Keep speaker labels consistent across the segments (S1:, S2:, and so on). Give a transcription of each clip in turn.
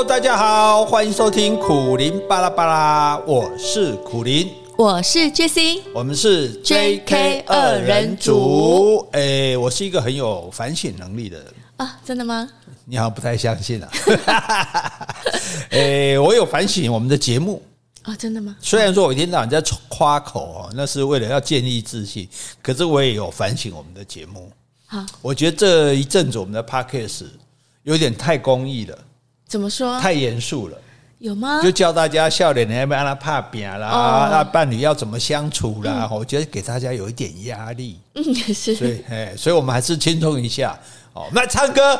S1: Hello，大家好，欢迎收听苦林巴拉巴拉，我是苦林，
S2: 我是 Jessie，
S1: 我们是 JK 二人组。哎，我是一个很有反省能力的人
S2: 啊，真的吗？
S1: 你好像不太相信啊。哎，我有反省我们的节目
S2: 啊，真的吗？
S1: 虽然说我一天到晚在夸口哦，那是为了要建立自信，可是我也有反省我们的节目。好，我觉得这一阵子我们的 Podcast 有点太公益了。
S2: 怎么说？
S1: 太严肃了，
S2: 有吗？
S1: 就教大家笑脸，要不要让他怕扁啦？那伴侣要怎么相处啦？我觉得给大家有一点压力。
S2: 嗯，是。
S1: 所以，哎，所以我们还是轻松一下。哦，我们来唱歌。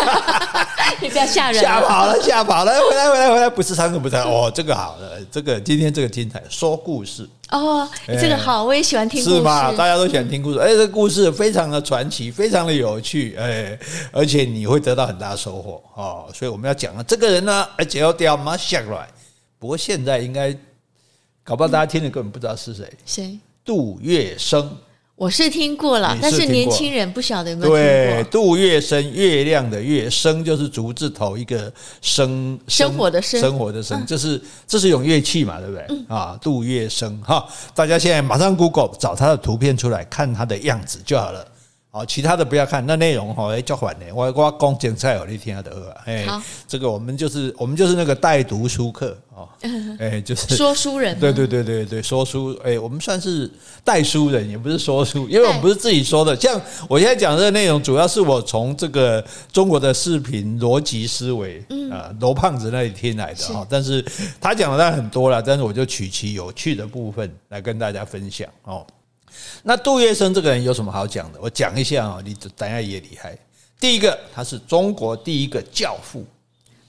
S2: 你不要吓人，
S1: 吓跑了，吓跑了。回来，回来，回来，不是唱歌，不是唱歌。哦，这个好了，这个今天这个精彩，说故事。
S2: 哦，这个好，我也喜欢听故事。
S1: 是吧？大家都喜欢听故事。哎，这个故事非常的传奇，非常的有趣。哎，而且你会得到很大的收获。哦，所以我们要讲了这个人呢，而且要掉马下来。不过现在应该搞不好大家听的根本不知道是谁。
S2: 谁？
S1: 杜月笙。
S2: 我是听过了，但是年轻人不晓得有没有听过。
S1: 对，杜月笙，月亮的月，笙就是竹字头一个生，
S2: 生活的生，
S1: 生活的生，这是这是一种乐器嘛，对不对？啊，杜月笙哈，大家现在马上 Google 找他的图片出来，看他的样子就好了。好，其他的不要看，那内容哈，哎，叫缓呢。我我讲精彩哦，你听下得饿。哎，这个我们就是我们就是那个带读书客哦，哎，就是
S2: 说书人。
S1: 对对对对对，说书。哎，我们算是带书人，也不是说书，因为我们不是自己说的。像我现在讲的这个内容，主要是我从这个中国的视频逻辑思维啊，罗胖子那里听来的哈。但是他讲的当然很多了，但是我就取其有趣的部分来跟大家分享哦。那杜月笙这个人有什么好讲的？我讲一下啊，你等下也厉害。第一个，他是中国第一个教父。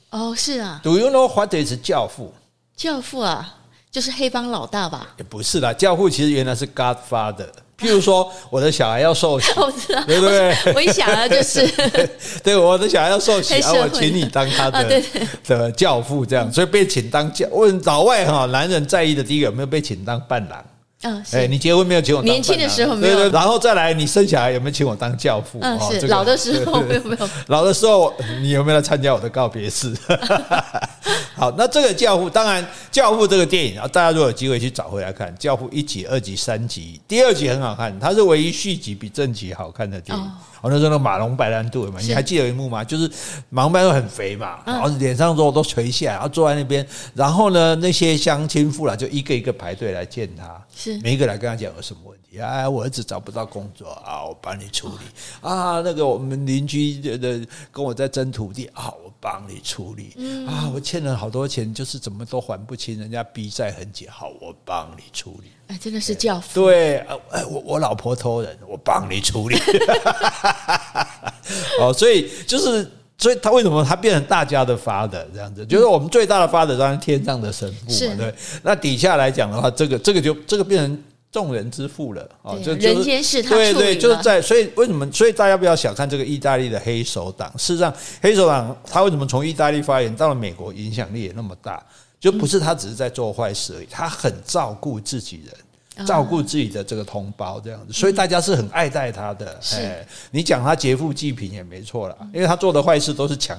S2: 哦，是啊。
S1: Do you know what is 教父？
S2: 教父啊，就是黑帮老大吧？
S1: 也不是啦，教父其实原来是 Godfather。譬如说，我的小孩要受洗，
S2: 我知道，
S1: 对不对？
S2: 我一想啊，就是
S1: 对我的小孩要受洗，啊，我请你当他的的教父，这样，所以被请当教。问老外哈，男人在意的第一个有没有被请当伴郎？
S2: 嗯，
S1: 哎，你结婚没有请我？
S2: 年轻的时候没有，
S1: 对对，然后再来，你生小孩有没有请我当教父？
S2: 嗯，是老的时候 没有没有，
S1: 老的时候你有没有来参加我的告别式？好，那这个教父，当然教父这个电影啊，大家如果有机会去找回来看，教父一集、二集、三集，第二集很好看，它是唯一续集比正集好看的电影。哦，那时候那马龙白兰度嘛，你还记得有一幕吗？就是马龙白兰度很肥嘛，然后脸上肉都垂下来，然后坐在那边，然后呢，那些乡亲父老就一个一个排队来见他，是。每一个来跟他讲有什么问题啊？我儿子找不到工作啊，我帮你处理啊。那个我们邻居的跟我在争土地啊，我帮你处理啊。我欠了好多钱，就是怎么都还不清，人家逼债很紧，好，我帮你处理。
S2: 哎，真的是教父。
S1: 对，哎，我我老婆偷人，我帮你处理。哦，所以就是，所以他为什么他变成大家的 father 这样子？就是我们最大的 father 当然天上的神父嘛，对。那底下来讲的话，这个这个就这个变成众人之父了。哦，就
S2: 人间事他
S1: 对对，就是在所以为什么？所以大家不要小看这个意大利的黑手党。事实上，黑手党他为什么从意大利发源到了美国，影响力也那么大？就不是他只是在做坏事而已，他很照顾自己人，照顾自己的这个同胞这样子，所以大家是很爱戴他的。哎，你讲他劫富济贫也没错啦，因为他做的坏事都是抢、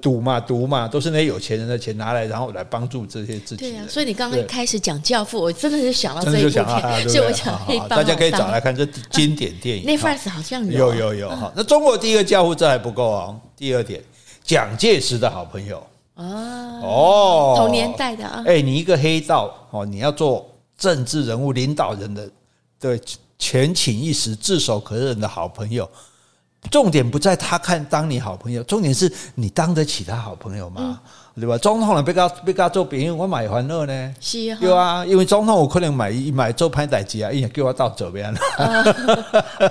S1: 赌嘛、毒嘛，都是那些有钱人的钱拿来，然后来帮助这些自己人。对啊，
S2: 所以你刚刚一开始讲教父，我真的是想到这一部片，所以我讲。
S1: 大家可以找来看这经典电影。
S2: 那 Netflix 好像
S1: 有有有哈。那中国第一个教父这还不够啊，第二点，蒋介石的好朋友。
S2: 啊哦，同年代的啊！
S1: 哎，你一个黑道哦，你要做政治人物、领导人的，对，权倾一时、炙手可热的好朋友。重点不在他看当你好朋友，重点是你当得起他好朋友吗？嗯、对吧？总统人别搞被搞做别人，我买欢乐呢？是啊，对啊，因为总统我可能买一买做拍代机啊，一给我到左边了。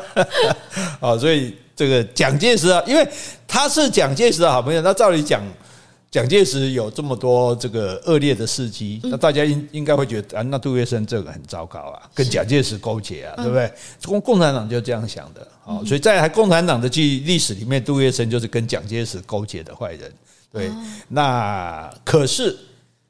S1: 哦，所以这个蒋介石啊，因为他是蒋介石的好朋友，那照理讲。蒋介石有这么多这个恶劣的事迹，那大家应应该会觉得啊，那杜月笙这个很糟糕啊，跟蒋介石勾结啊，对不对？共共产党就这样想的，啊，所以在共产党的记历史里面，杜月笙就是跟蒋介石勾结的坏人。对，那可是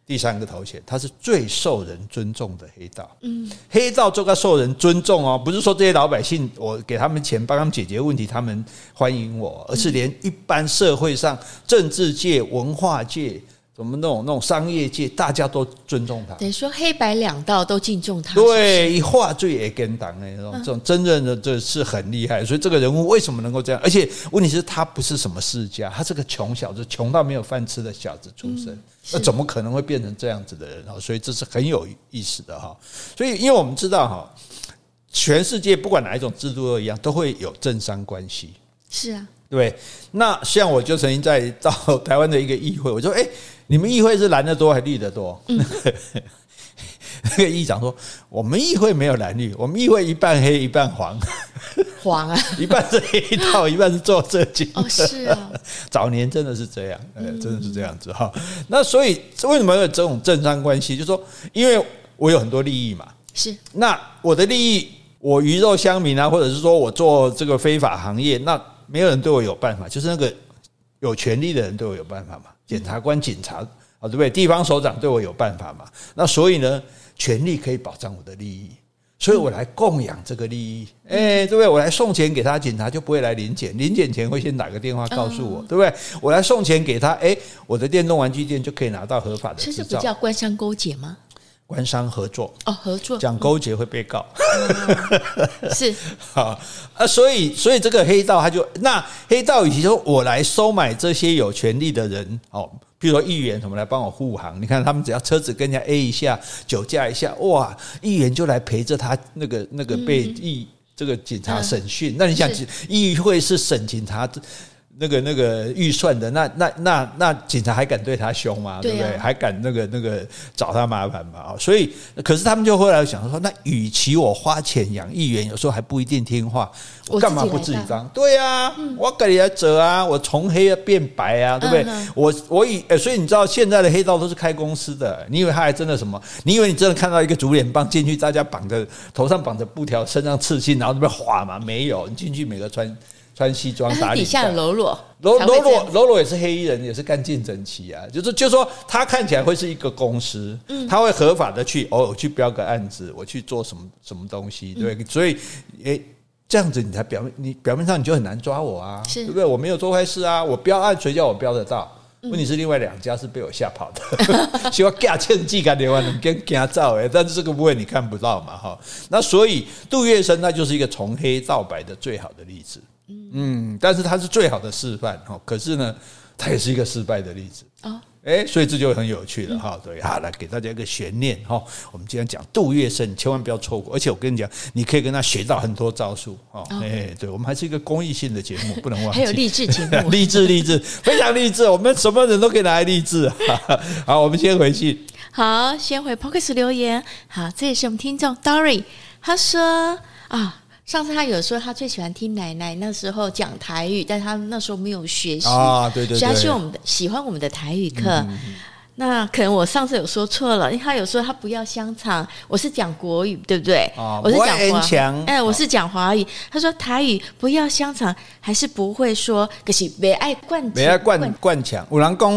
S1: 第三个头衔，他是最受人尊重的黑道。嗯，黑道这个受人尊重哦，不是说这些老百姓我给他们钱帮他们解决问题，他们欢迎我，而是连一般社会上政治界、文化界。我们那种那种商业界，大家都尊重他。
S2: 等于说黑白两道都敬重他。
S1: 对，一画最也跟党那种这种真正的这是很厉害。所以这个人物为什么能够这样？而且问题是，他不是什么世家，他是个穷小子，穷到没有饭吃的小子出身，那怎么可能会变成这样子的人？所以这是很有意思的哈。所以，因为我们知道哈，全世界不管哪一种制度都一样，都会有政商关系。
S2: 是啊，
S1: 对。那像我就曾经在到台湾的一个议会，我说，哎。你们议会是蓝的多还是绿的多？嗯、那个议长说：“我们议会没有蓝绿，我们议会一半黑一半黄。
S2: 黄啊，
S1: 一半是黑道，一半是做这经。
S2: 哦，是啊，
S1: 早年真的是这样，哎，真的是这样子哈。那所以为什么有这种政商关系？就是说，因为我有很多利益嘛。
S2: 是。那
S1: 我的利益，我鱼肉乡民啊，或者是说我做这个非法行业，那没有人对我有办法，就是那个有权利的人对我有办法嘛。”检察官、警察啊，对不对？地方首长对我有办法嘛？那所以呢，权力可以保障我的利益，所以我来供养这个利益。哎，对不对？我来送钱给他，警察就不会来临检，临检前会先打个电话告诉我，对不对？我来送钱给他，哎，我的电动玩具店就可以拿到合法的执照。
S2: 这是不叫官商勾结吗？
S1: 官商合作。
S2: 哦，合作
S1: 讲勾结会被告，
S2: 是。
S1: 好啊，所以所以这个黑道他就那黑道与其说我来收买这些有权利的人哦，比如说议员什么来帮我护航，你看他们只要车子跟人家 A 一下，酒驾一下，哇，议员就来陪着他那个那个被议这个警察审讯，那你想议会是审警察？那个那个预算的，那那那那警察还敢对他凶吗？对不对？还敢那个那个找他麻烦吗？所以，可是他们就后来想说，那与其我花钱养议员，有时候还不一定听话，我干嘛不自己当？对啊，我给你来折啊，我从黑变白啊，对不对？我我以，所以你知道现在的黑道都是开公司的，你以为他还真的什么？你以为你真的看到一个竹联帮进去，大家绑着头上绑着布条，身上刺青，然后那边画吗？没有，你进去每个穿。穿西装打，
S2: 底下喽啰，
S1: 喽喽啰啰啰也是黑衣人，也是干净整齐啊。就是就是说，他看起来会是一个公司，嗯他会合法的去偶尔去标个案子，我去做什么什么东西，对。所以，诶，这样子你才表面，你表面上你就很难抓我啊，对不对？我没有做坏事啊，我标案谁叫我标得到？问题是另外两家是被我吓跑的，希望假欠记干连完能跟他照诶，但是这个部分你看不到嘛哈。那所以杜月笙那就是一个从黑到白的最好的例子。嗯，但是他是最好的示范哈，可是呢，他也是一个失败的例子啊，哎，所以这就很有趣了哈。对，好，来给大家一个悬念哈。我们今天讲杜月笙，你千万不要错过。而且我跟你讲，你可以跟他学到很多招数哈。哎，对，我们还是一个公益性的节目，不能忘记。
S2: 还有励志节目，
S1: 励志励志，非常励志。我们什么人都可以拿来励志。好，我们先回去。
S2: 好，先回 Podcast 留言。好，这也是我们听众 Dory，他说啊。上次他有说他最喜欢听奶奶那时候讲台语，但他那时候没有学习啊，对对对，所以他喜欢我们的喜欢我们的台语课。那可能我上次有说错了，因为他有说他不要香肠，我是讲国语，对不对？哦，我是讲华语，哎，我是讲华语。他说台语不要香肠，还是不会说，可是别爱灌，
S1: 别爱灌灌墙。有人讲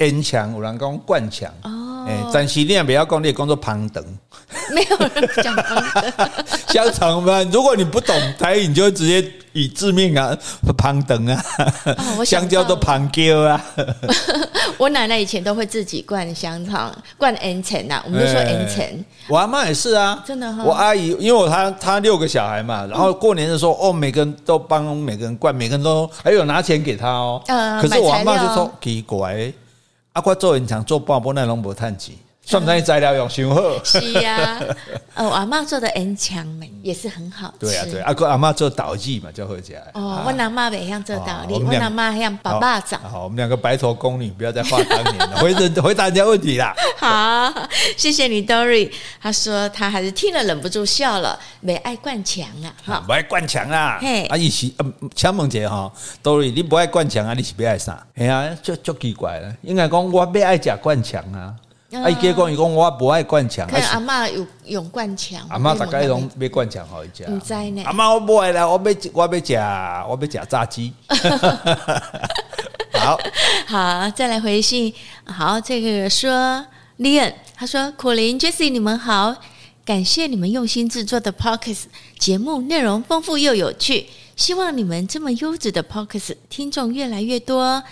S1: 烟墙，有人讲灌墙。哦，哎，但是你也不要讲，你工作旁等。
S2: 没有人讲旁等
S1: 香肠吗？如果你不懂台语，你就直接。以致命啊，旁等啊，哦、香蕉都旁叫啊。
S2: 我奶奶以前都会自己灌香肠，灌 N 层啊，我们就说 N 层、欸。
S1: 我阿妈也是啊，
S2: 真的哈、哦。
S1: 我阿姨，因为我她她六个小孩嘛，然后过年的时候，哦，每个人都帮每个人灌，每个人都还有拿钱给她哦。呃、可是我阿妈就说奇怪，啊我做现场做半波那拢无趁钱。算不算材料用上好？
S2: 是呀，哦，阿妈做的烟肠美也是很好吃。
S1: 对啊，对，阿哥阿妈做导记嘛，就会这样。
S2: 哦，我阿妈也像做导剂，我阿妈像爸爸长。
S1: 好，我们两个白头宫女，不要再话当年了，回答回答人家问题啦。
S2: 好，谢谢你，Dory。他说他还是听了忍不住笑了，没爱灌墙啊，哈，
S1: 不爱灌墙啊。嘿，阿姨是嗯，强梦姐哈，Dory，你不爱灌墙啊？你是不爱啥？哎呀，就就奇怪了，应该讲我不爱假灌墙啊。啊！伊结果伊讲我不爱灌肠，
S2: 可阿嬷有用灌肠。
S1: 阿嬷大概拢要灌肠好一家。
S2: 唔知呢。
S1: 阿嬷我不爱啦，我要我要食我要食炸鸡。好，
S2: 好，再来回信。好，这个说 Leon 他说：“苦苓 Jessie 你们好，感谢你们用心制作的 Podcast 节目，内容丰富又有趣。希望你们这么优质的 Podcast 听众越来越多，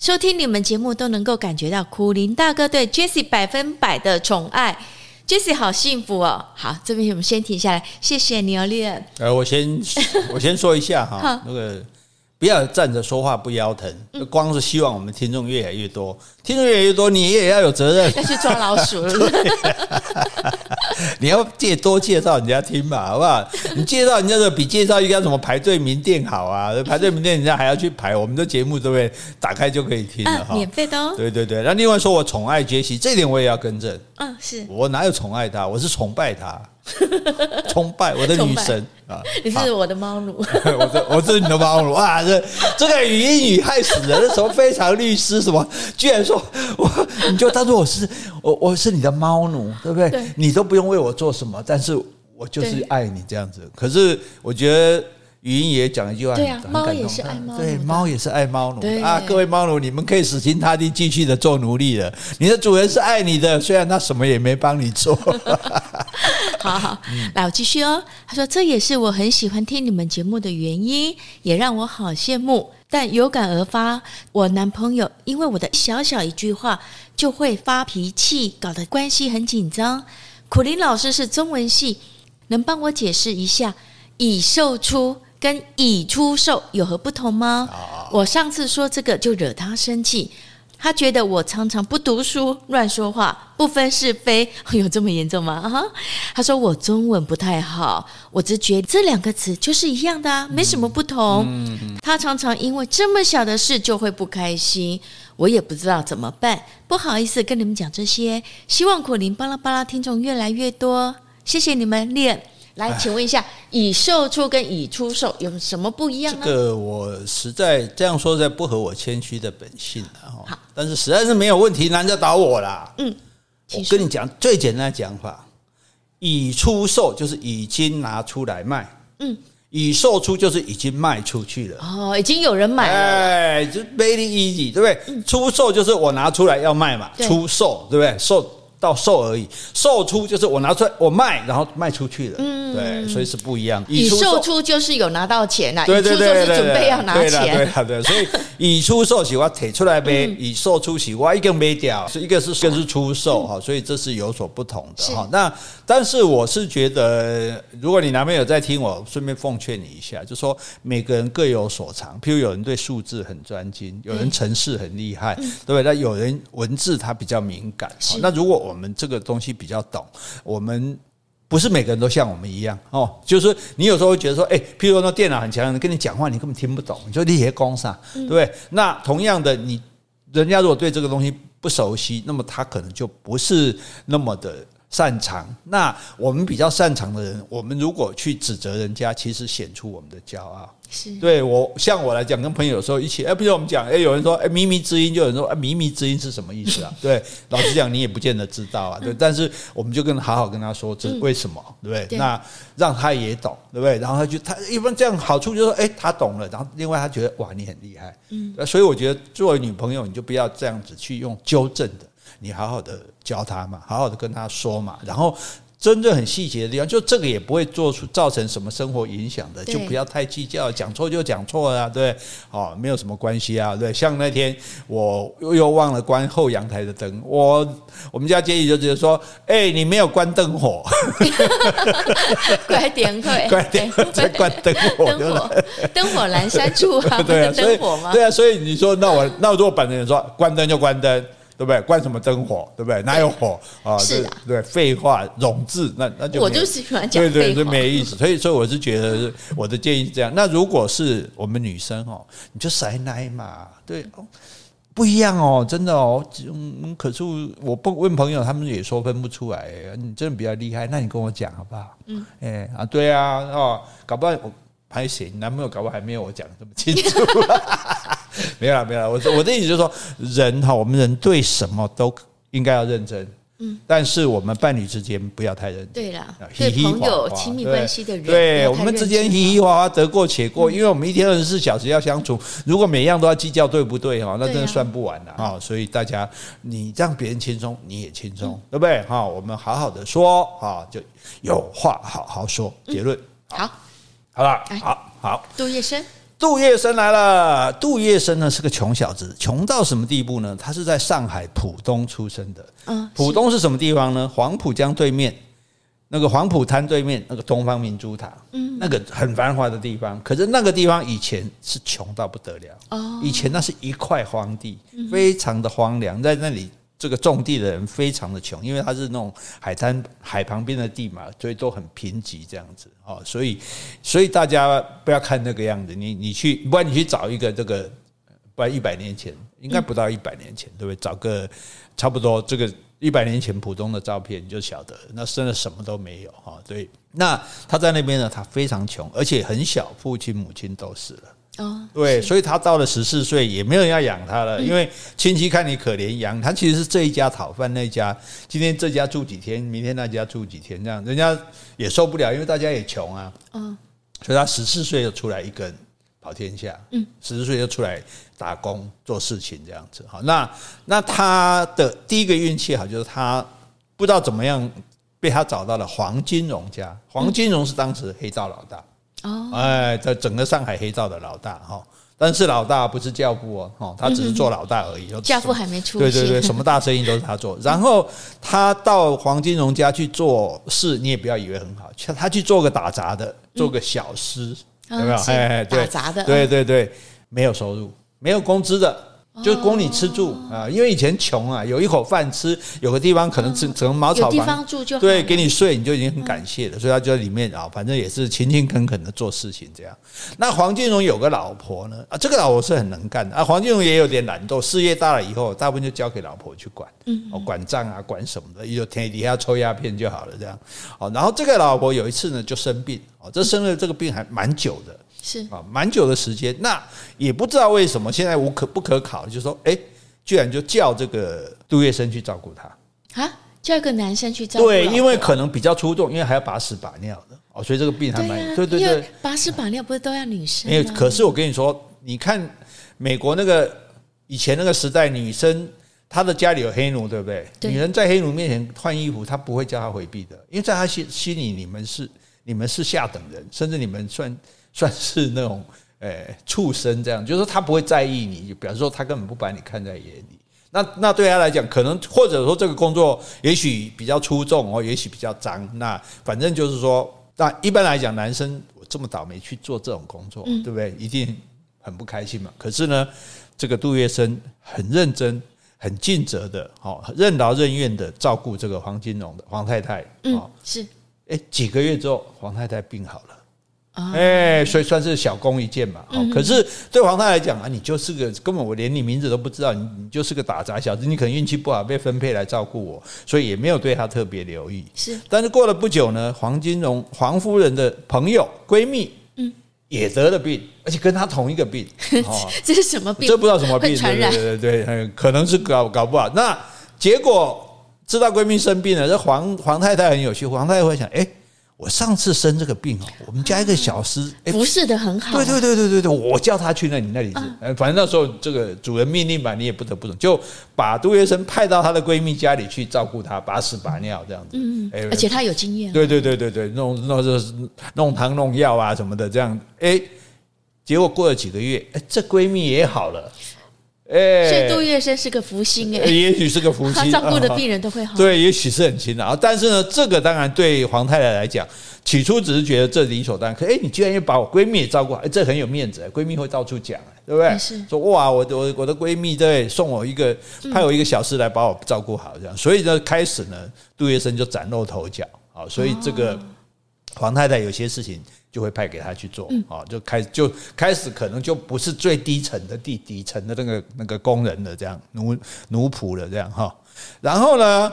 S2: 收听你们节目都能够感觉到苦林大哥对 Jessie 百分百的宠爱。Jessie 好幸福哦！好，这边我们先停下来，谢谢你哦，Leon。
S1: 呃，我先我先说一下哈，那个。”不要站着说话不腰疼，光是希望我们听众越来越多，听众越来越多，你也要有责任，
S2: 要去抓老鼠了。
S1: 你要介多介绍人家听嘛，好不好？你介绍人家的比介绍一个什么排队名店好啊？排队名店人家还要去排，我们的节目对不对？打开就可以听了哈，
S2: 免费的哦。
S1: 对对对，那另外说我宠爱杰西，这点我也要更正。
S2: 嗯，是
S1: 我哪有宠爱他，我是崇拜他。崇拜我的女神啊！
S2: 你是我的猫奴，
S1: 我是我是你的猫奴啊！这这个语音语害死人！什么非常律师什么，居然说我你就当做我是我我是你的猫奴，对不对？对你都不用为我做什么，但是我就是爱你这样子。可是我觉得。语音也讲一句话，
S2: 对啊，猫也是爱猫，
S1: 对，猫也是爱猫奴
S2: 对
S1: 啊！各位猫奴，你们可以死心塌地继续的做奴隶了。你的主人是爱你的，虽然他什么也没帮你做。
S2: 好 好，来 我继续哦。他说：“这也是我很喜欢听你们节目的原因，也让我好羡慕。但有感而发，我男朋友因为我的小小一句话就会发脾气，搞得关系很紧张。苦林老师是中文系，能帮我解释一下已售出？”跟已出售有何不同吗？我上次说这个就惹他生气，他觉得我常常不读书、乱说话、不分是非，有这么严重吗？啊，他说我中文不太好，我只觉得这两个词就是一样的啊，没什么不同。他常常因为这么小的事就会不开心，我也不知道怎么办，不好意思跟你们讲这些。希望苦林巴拉巴拉听众越来越多，谢谢你们练。来，请问一下，已售出跟已出售有什么不一样呢？
S1: 这个我实在这样说，在不合我谦虚的本性了哈。但是实在是没有问题，难得倒我啦。嗯，我跟你讲最简单的讲法，已出售就是已经拿出来卖。嗯，已售出就是已经卖出去了。
S2: 哦，已经有人买了。
S1: 哎，就 very easy，对不对？嗯，出售就是我拿出来要卖嘛，出售对不对？售。到售而已，售出就是我拿出来我卖，然后卖出去了，嗯，对，所以是不一样。
S2: 已售出就是有拿到钱了，对对对，准备要拿钱，
S1: 对对对，所以 已出售是我提出来呗，已售出是我一个没掉，是一个是一个是出售哈，所以这是有所不同的哈。那但是我是觉得，如果你男朋友在听我，顺便奉劝你一下，就说每个人各有所长，譬如有人对数字很专精，有人程式很厉害，对不对？那有人文字他比较敏感，那如果我我们这个东西比较懂，我们不是每个人都像我们一样哦。就是你有时候会觉得说，哎，譬如说那电脑很强跟你讲话，你根本听不懂，你说你些功上，对不对？那同样的，你人家如果对这个东西不熟悉，那么他可能就不是那么的擅长。那我们比较擅长的人，我们如果去指责人家，其实显出我们的骄傲。是对我像我来讲，跟朋友有时候一起，哎，比如我们讲，哎，有人说，哎，靡靡之音，就有人说，哎，靡靡之音是什么意思啊？对，老实讲，你也不见得知道啊。对，但是我们就跟好好跟他说，这是为什么，对不对？那让他也懂，对不对？然后他就他一般这样好处就是说，哎，他懂了。然后另外他觉得，哇，你很厉害。嗯，所以我觉得作为女朋友，你就不要这样子去用纠正的，你好好的教他嘛，好好的跟他说嘛，然后。真正很细节的地方，就这个也不会做出造成什么生活影响的，就不要太计较，讲错就讲错了，对，哦，没有什么关系啊，对。像那天我又又忘了关后阳台的灯，我我们家杰宇就直接说：“哎，你没有关灯火，
S2: 快点快，
S1: 快点再关灯火，
S2: 灯火灯火阑珊处啊，对啊，灯火吗？
S1: 对啊，所以你说那我那如果本人说关灯就关灯。”对不对？关什么灯火？对不对？哪有火啊？是啊，对，废话，冗字，那那就
S2: 我就喜欢讲
S1: 对对，就没意思。所以，所以我是觉得，我的建议是这样。那如果是我们女生哦，你就塞奶嘛，对，不一样哦，真的哦。嗯，可是我不问朋友，他们也说分不出来。你真的比较厉害，那你跟我讲好不好？嗯，哎啊，对啊，哦，搞不好我还行？男朋友搞不好还没有我讲的这么清楚。没有了，没有了。我我的意思就是说，人哈，我们人对什么都应该要认真。嗯，但是我们伴侣之间不要太认真。
S2: 对啦，对朋友亲密关系的人，
S1: 对我们之间嘻嘻哈哈得过且过，因为我们一天二十四小时要相处，如果每样都要计较对不对哈，那真的算不完了啊。所以大家，你让别人轻松，你也轻松，对不对？哈，我们好好的说，哈，就有话好好说。结论，
S2: 好，
S1: 好了，好好。
S2: 杜月笙。
S1: 杜月笙来了。杜月笙呢是个穷小子，穷到什么地步呢？他是在上海浦东出生的。嗯，浦东是什么地方呢？黄浦江对面，那个黄浦滩对面那个东方明珠塔，嗯，那个很繁华的地方。可是那个地方以前是穷到不得了。哦，以前那是一块荒地，非常的荒凉，在那里。这个种地的人非常的穷，因为他是那种海滩海旁边的地嘛，所以都很贫瘠这样子哦。所以，所以大家不要看那个样子，你你去，不然你去找一个这个，不然一百年前应该不到一百年前，对不对？找个差不多这个一百年前普通的照片，你就晓得那真的什么都没有哈。对，那他在那边呢，他非常穷，而且很小，父亲母亲都死了。哦，对，所以他到了十四岁也没有人要养他了，因为亲戚看你可怜，养他其实是这一家讨饭那家，今天这家住几天，明天那家住几天，这样人家也受不了，因为大家也穷啊。嗯，所以他十四岁就出来一个人跑天下，嗯，十四岁就出来打工做事情这样子。好，那那他的第一个运气好，就是他不知道怎么样被他找到了黄金荣家，黄金荣是当时黑道老大。哦，哎，在整个上海黑道的老大哈，但是老大不是教父哦，哦他只是做老大而已。
S2: 教父还没出。
S1: 对对对，什么大生意都是他做。然后他到黄金荣家去做事，你也不要以为很好，他去做个打杂的，做个小师，有没有？哎，对，
S2: 打杂的，
S1: 对对对，没有收入，没有工资的。就供你吃住啊，因为以前穷啊，有一口饭吃，有个地方可能只只能茅草房，
S2: 有地方住就，
S1: 对，给你睡你就已经很感谢了，所以他就在里面啊，反正也是勤勤恳恳的做事情这样。那黄金荣有个老婆呢啊，这个老婆是很能干的啊，黄金荣也有点懒惰，事业大了以后，大部分就交给老婆去管，嗯，哦，管账啊，管什么的，也就天底下抽鸦片就好了这样。哦，然后这个老婆有一次呢就生病，哦，这生了这个病还蛮久的。是啊，蛮久的时间，那也不知道为什么现在无可不可考，就是说，哎，居然就叫这个杜月笙去照顾他
S2: 啊，叫一个男生去照顾。
S1: 对，因为可能比较出众，因为还要把屎把尿的哦，所以这个病还蛮对对对，
S2: 把屎把尿不是都要女生？
S1: 哎，可是我跟你说，你看美国那个以前那个时代，女生她的家里有黑奴，对不对？女人在黑奴面前换衣服，她不会叫他回避的，因为在他心心里，你们是你们是下等人，甚至你们算。算是那种诶畜生这样，就是他不会在意你，就表示说他根本不把你看在眼里。那那对他来讲，可能或者说这个工作也许比较出众哦，也许比较脏。那反正就是说，那一般来讲，男生我这么倒霉去做这种工作，对不对？一定很不开心嘛。可是呢，这个杜月笙很认真、很尽责的，哦，任劳任怨的照顾这个黄金荣的黄太太。
S2: 嗯，是。
S1: 哎，几个月之后，黄太太病好了。哎，所以算是小功一件嘛。可是对皇太来讲啊，你就是个根本我连你名字都不知道，你你就是个打杂小子，你可能运气不好被分配来照顾我，所以也没有对他特别留意。是，但是过了不久呢，黄金荣黄夫人的朋友闺蜜，嗯，也得了病，而且跟她同一个病。
S2: 这是什么病？
S1: 这不知道什么病，对对对对，可能是搞搞不好。那结果知道闺蜜生病了，这黄黄太太很有趣，黄太太会想，哎。我上次生这个病哦，我们家一个小师
S2: 服侍的很好。
S1: 对对对对对对，我叫他去那里那里，反正那时候这个主人命令吧，你也不得不懂，就把杜月笙派到她的闺蜜家里去照顾她，把屎把尿这样子。
S2: 嗯，而且她有经验。
S1: 对对对对对，弄弄这弄汤弄药啊什么的这样。哎，结果过了几个月，哎，这闺蜜也好了。
S2: 哎，所以杜月笙是个福星哎，
S1: 也许是个福星，
S2: 他 照顾的病人都会好。
S1: 对，也许是很勤劳，但是呢，这个当然对黄太太来讲，起初只是觉得这理所当然。可哎，你居然又把我闺蜜也照顾好，哎，这很有面子，闺蜜会到处讲，对不对？是说哇，我的我我的闺蜜对送我一个，派我一个小师来把我照顾好，这样。所以呢，开始呢，杜月笙就崭露头角啊。所以这个黄太太有些事情。就会派给他去做，啊，就开就开始可能就不是最低层的地底层的那个那个工人了，这样奴奴仆了，这样哈。然后呢，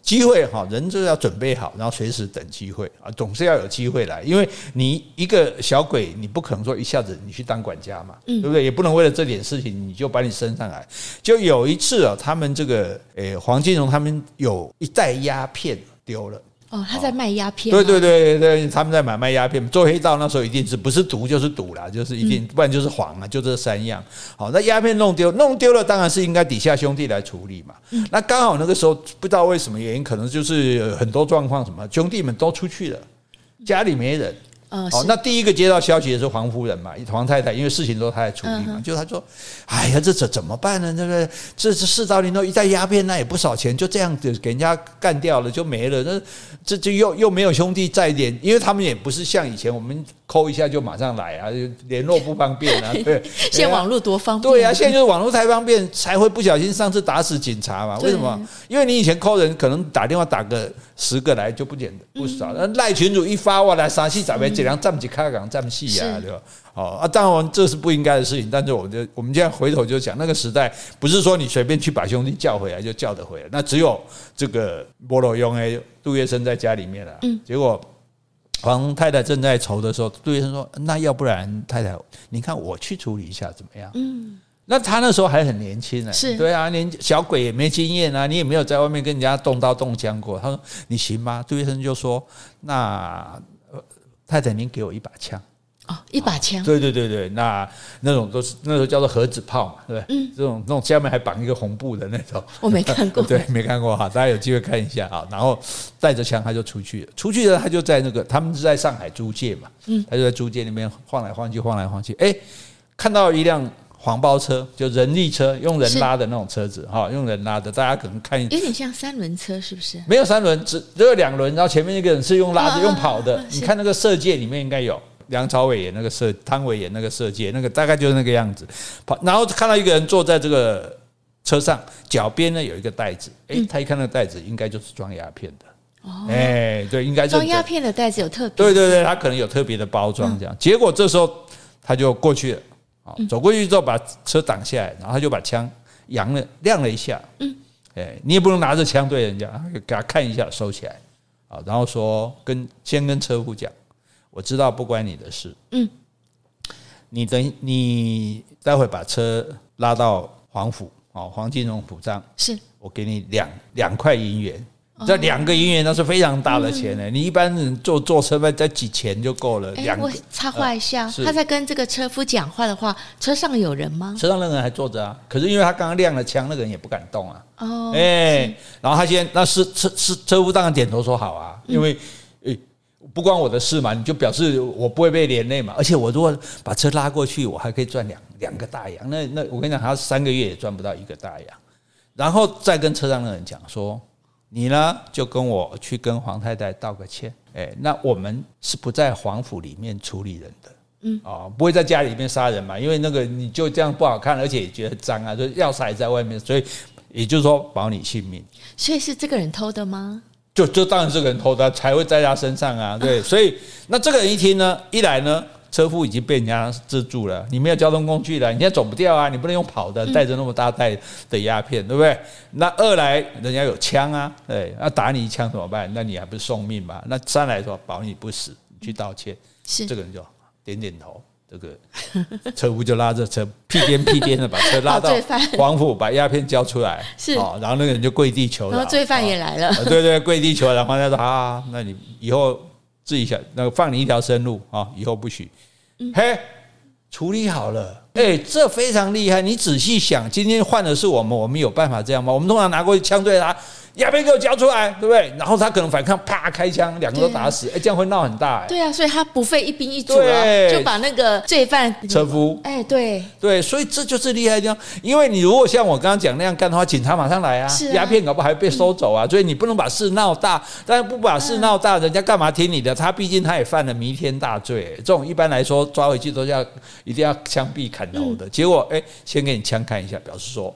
S1: 机会哈，人就要准备好，然后随时等机会啊，总是要有机会来。因为你一个小鬼，你不可能说一下子你去当管家嘛，对不对？也不能为了这点事情你就把你升上来。就有一次啊，他们这个诶黄金荣他们有一袋鸦片丢了。
S2: 哦，他在卖鸦片。
S1: 对对对对，他们在买卖鸦片。做黑道那时候一定是不是毒就是赌啦，就是一定，不然就是黄啊，就这三样。好，那鸦片弄丢，弄丢了，当然是应该底下兄弟来处理嘛。那刚好那个时候不知道为什么原因，可能就是很多状况，什么兄弟们都出去了，家里没人。哦，那第一个接到消息的是黄夫人嘛，黄太太，因为事情都是她在处理嘛，就她说：“哎呀，这这怎么办呢？这个这这四刀零头一袋鸦片，那也不少钱，就这样子给人家干掉了，就没了。那这就又又没有兄弟在点，因为他们也不是像以前我们。”抠一下就马上来啊，就联络不方便啊。对，
S2: 现在网络多方便。
S1: 对啊，现在就是网络太方便，才会不小心上次打死警察嘛。为什么？因为你以前抠人，可能打电话打个十个来就不简不少。那赖群主一发哇来杀气，咱们尽量站起开港站戏啊，对吧？哦啊，当然这是不应该的事情。但是我就我们现在回头就讲，那个时代不是说你随便去把兄弟叫回来就叫得回来，那只有这个波罗雍诶杜月笙在家里面了。嗯，结果。黄太太正在愁的时候，杜医生说：“那要不然太太，你看我去处理一下怎么样？”嗯，那他那时候还很年轻呢，是对啊，连小鬼也没经验啊，你也没有在外面跟人家动刀动枪过。他说：“你行吗？”杜医生就说：“那太太，您给我一把枪。”
S2: 哦，一把枪，
S1: 对对对对，那那种都是那时候叫做盒子炮嘛，对不对？嗯，这种那种下面还绑一个红布的那种，
S2: 我没看过，
S1: 对，没看过哈，大家有机会看一下啊。然后带着枪他就出去了，出去了他就在那个他们是在上海租界嘛，嗯，他就在租界里面晃来晃去，晃来晃去，哎，看到一辆黄包车，就人力车，用人拉的那种车子哈，用人拉的，大家可能看
S2: 有点像三轮车，是不是？
S1: 没有三轮，只只有两轮，然后前面那个人是用拉的，用跑的。你看那个色戒里面应该有。梁朝伟演那个色，汤唯演那个色戒，那个大概就是那个样子。跑，然后看到一个人坐在这个车上，脚边呢有一个袋子。诶，他一看那个袋子，应该就是装鸦片的。哦，诶，对，应该
S2: 装鸦片的袋子有特别。
S1: 对对对，他可能有特别的包装这样。结果这时候他就过去了，走过去之后把车挡下来，然后他就把枪扬了亮了一下。嗯，诶，你也不能拿着枪对人家，给他看一下，收起来。啊，然后说跟先跟车夫讲。我知道不关你的事。嗯，你等你待会把车拉到黄府哦，黄金荣府上，是我给你两两块银元。这两个银元那是非常大的钱呢。你一般人坐坐车在几钱就够了。两个。我
S2: 插话一下，他在跟这个车夫讲话的话，车上有人吗？
S1: 车上那个人还坐着啊。可是因为他刚刚亮了枪，那个人也不敢动啊。哦，哎，然后他先那是车车车夫当然点头说好啊，因为。不关我的事嘛，你就表示我不会被连累嘛。而且我如果把车拉过去，我还可以赚两两个大洋。那那我跟你讲，他三个月也赚不到一个大洋。然后再跟车上的人讲说，你呢就跟我去跟黄太太道个歉。哎，那我们是不在皇府里面处理人的，嗯，哦，不会在家里面杀人嘛，因为那个你就这样不好看，而且也觉得脏啊，就钥匙还在外面，所以也就是说保你性命。
S2: 所以是这个人偷的吗？
S1: 就就当然这个人偷的才会在他身上啊，对，所以那这个人一听呢，一来呢，车夫已经被人家制住了，你没有交通工具了，你现在走不掉啊，你不能用跑的，带着那么大袋的鸦片，对不对？那二来人家有枪啊，对，那打你一枪怎么办？那你还不是送命嘛？那三来说保你不死，你去道歉，是这个人就点点头。这个车夫就拉着车屁颠屁颠的把车拉到黄府，把鸦片交出来。是，然后那个人就跪地求饶。
S2: 然后罪犯也来了。
S1: 对对，跪地求饶。然后他说：“啊，那你以后自己想，那个放你一条生路啊，以后不许。”嘿，处理好了。哎，这非常厉害。你仔细想，今天换的是我们，我们有办法这样吗？我们通常拿过去枪对他。鸦片给我交出来，对不对？然后他可能反抗，啪开枪，两个都打死，哎，这样会闹很大，哎。对
S2: 啊，所以他不费一兵一卒啊，就把那个罪犯
S1: 车夫，
S2: 哎，对
S1: 对，所以这就是厉害的地方。因为你如果像我刚刚讲那样干的话，警察马上来啊，鸦片搞不好还被收走啊。所以你不能把事闹大，但是不把事闹大，人家干嘛听你的？他毕竟他也犯了弥天大罪，这种一般来说抓回去都要一定要枪毙砍头的。结果哎，先给你枪看一下，表示说。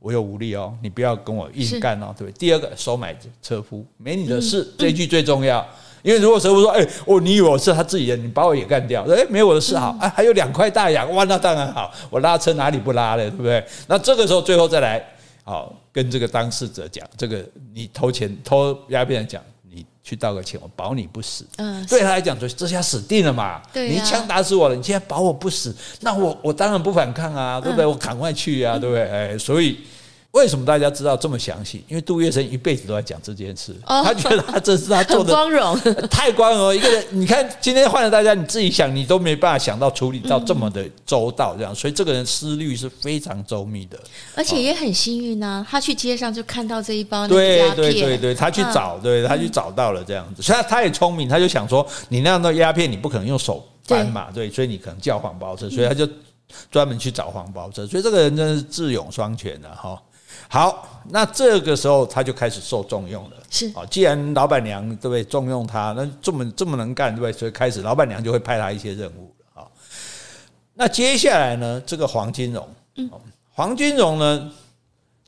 S1: 我有武力哦，你不要跟我硬干哦，对不对？第二个，收买车夫，没你的事，这一句最重要。因为如果车夫说：“哎，哦，你以为我是他自己人，你把我也干掉。”哎，没有我的事好，哎，还有两块大洋，哇，那当然好，我拉车哪里不拉了，对不对？那这个时候最后再来，好，跟这个当事者讲，这个你偷钱偷鸦片讲。去道个歉，我保你不死。嗯，对他来讲，就这下死定了嘛。对、啊，你一枪打死我了，你现在保我不死，那我我当然不反抗啊，对不对？嗯、我赶快去啊，对不对？哎，所以。为什么大家知道这么详细？因为杜月笙一辈子都在讲这件事，他觉得他这是他做的
S2: 光荣，
S1: 太光荣。一个人，你看今天换了大家，你自己想，你都没办法想到处理到这么的周到，这样，所以这个人思虑是非常周密的，
S2: 而且也很幸运呢。他去街上就看到这一包鸦
S1: 片，对对对对，他去找，对他去找到了这样子。所以他也聪明，他就想说，你那样的鸦片，你不可能用手搬嘛，对，所以你可能叫黄包车，所以他就专门去找黄包车。所以这个人真的是智勇双全的哈。好，那这个时候他就开始受重用了。是，啊，既然老板娘对不对重用他，那这么这么能干对不对？所以开始老板娘就会派他一些任务了啊。那接下来呢，这个黄金荣，嗯，黄金荣呢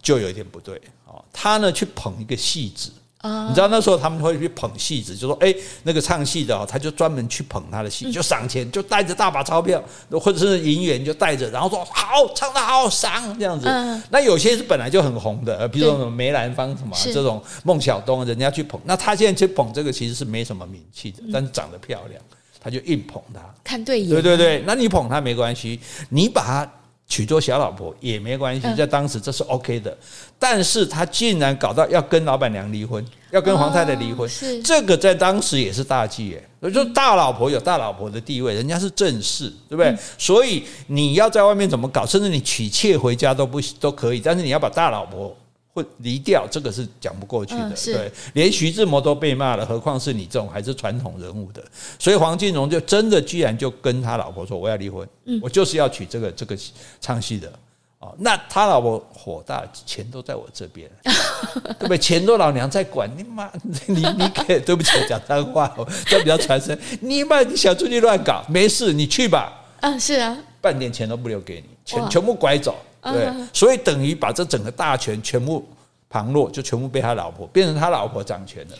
S1: 就有一点不对啊，他呢去捧一个戏子。啊，你知道那时候他们会去捧戏子，就说：“哎，那个唱戏的哦，他就专门去捧他的戏，就赏钱，就带着大把钞票，或者是银元就带着，然后说好，唱得好，赏这样子。那有些是本来就很红的，比如说什么梅兰芳什么这种，孟小冬，人家去捧，那他现在去捧这个其实是没什么名气的，但是长得漂亮，他就硬捧他，
S2: 看对眼，
S1: 对对对，那你捧他没关系，你把他。”娶做小老婆也没关系，在当时这是 OK 的，但是他竟然搞到要跟老板娘离婚，要跟黄太太离婚，是这个在当时也是大忌耶。所以说大老婆有大老婆的地位，人家是正室，对不对？所以你要在外面怎么搞，甚至你娶妾回家都不都可以，但是你要把大老婆。会离掉，这个是讲不过去的。对，连徐志摩都被骂了，何况是你这种还是传统人物的？所以黄金荣就真的居然就跟他老婆说：“我要离婚，我就是要娶这个这个唱戏的。”哦，那他老婆火大，钱都在我这边，对不对？钱都老娘在管，你妈，你你给对不起，我讲脏话哦，这比较传神。你妈，你想出去乱搞，没事，你去吧。
S2: 嗯，是啊，
S1: 半点钱都不留给你，全全部拐走。对，所以等于把这整个大权全部旁落，就全部被他老婆变成他老婆掌权了。